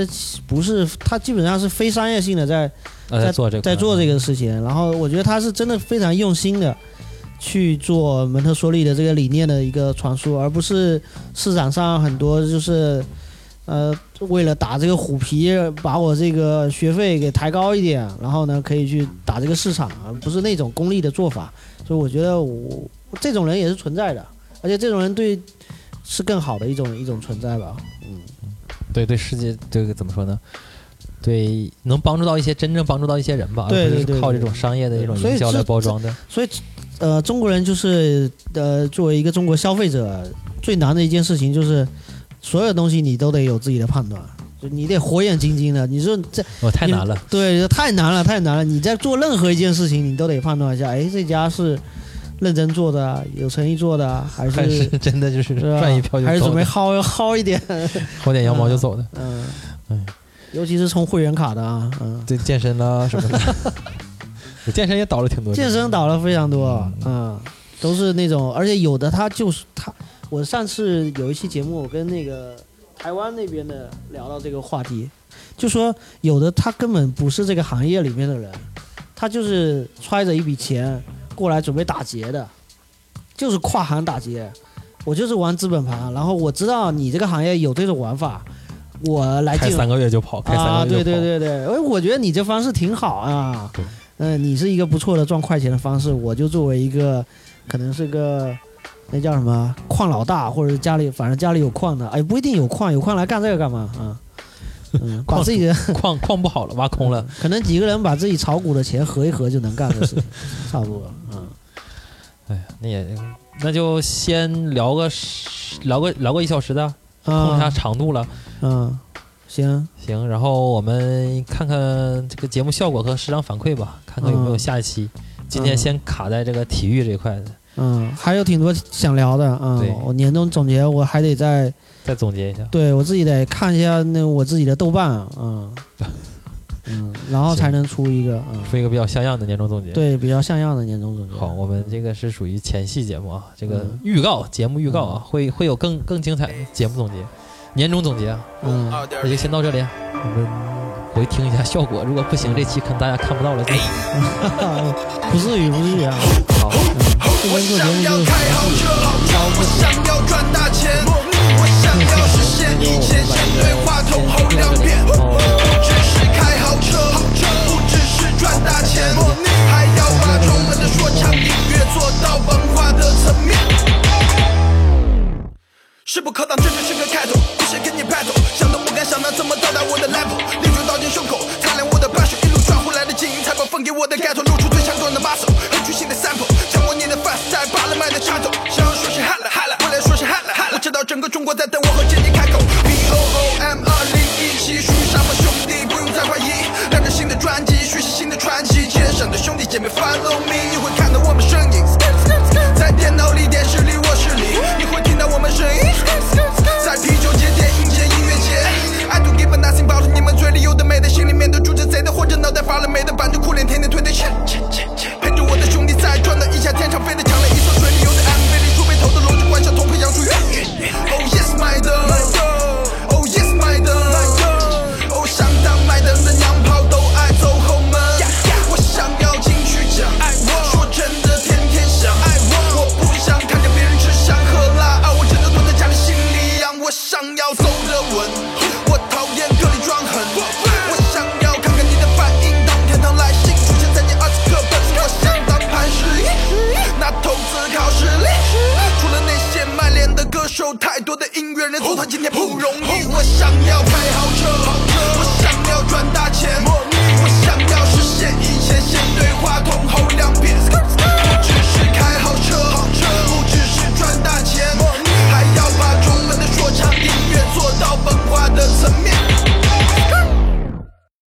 不是他基本上是非商业性的在呃，在做这个，在做这个事情。然后我觉得他是真的非常用心的去做蒙特梭利的这个理念的一个传输，而不是市场上很多就是呃为了打这个虎皮，把我这个学费给抬高一点，然后呢可以去打这个市场，而不是那种功利的做法。所以我觉得我这种人也是存在的，而且这种人对是更好的一种一种存在吧。嗯，对对世界这个怎么说呢？对，能帮助到一些真正帮助到一些人吧，对而不是对对对靠这种商业的一种营销来包装的。所以，呃，中国人就是呃，作为一个中国消费者，最难的一件事情就是，所有东西你都得有自己的判断，就你得火眼金睛的。你说这哦，太难了。对太难了，太难了。你在做任何一件事情，你都得判断一下，哎，这家是认真做的啊，有诚意做的啊，还还是是真的就是赚一票就还是，准备薅薅一点？薅点羊毛就走的。嗯哎，尤其是充会员卡的啊，嗯，对健身啦什么的，我 健身也倒了挺多。健身倒了非常多，嗯嗯，都是那种，而且有的他就是他，我上次有一期节目，我跟那个台湾那边的聊到这个话题，就说有的他根本不是这个行业里面的人，他就是揣着一笔钱过来准备打劫的，就是跨行打劫，我就是玩资本盘，然后我知道你这个行业有这种玩法，我来进开三个月就跑，开三啊，个月就跑。对对对对，哎，我觉得你这方式挺好啊。对，嗯、你是一个不错的赚快钱的方式，我就作为一个可能是个那叫什么矿老大，或者家里反正家里有矿的，哎，不一定有矿，有矿来干这个干嘛啊？嗯，把矿自己的矿矿不好了，挖空了。可能几个人把自己炒股的钱合一合就能干的事情，差不多。嗯，哎呀，那也那就先聊个十聊个聊个一小时的，控一下啊，长度了。嗯，行，行，然后我们看看这个节目效果和市场反馈吧，看看有没有嗯下一期。今天先卡在这个体育这一块的，嗯，还有挺多想聊的嗯。我年终总结我还得再再总结一下。对我自己得看一下那我自己的豆瓣啊，嗯。嗯，然后才能出一个嗯，出一个比较像样的年终总结。，对比较像样的年终总结。好，我们这个是属于前戏节目啊，这个嗯。预告节目预告啊，会会有更更精彩的节目总结，年终总结。啊，嗯，那就先到这里，我们回听一下效果，如果不行，这期可能大家看不到了就。不至于不至于啊，好，这我想要开豪车豪车，我想要赚大钱，我想要实现一切，先对话筒吼两遍。不只是开豪车豪车，不只是赚大钱，还要把中文的说唱音乐做到文化的层面。势不可挡，这就是个开头，不是跟你 battle，想都不敢想，那怎么到达我的 level？烈酒倒进胸口，擦亮我的把手，一路赚回来的金银财宝分给我的 ghetto，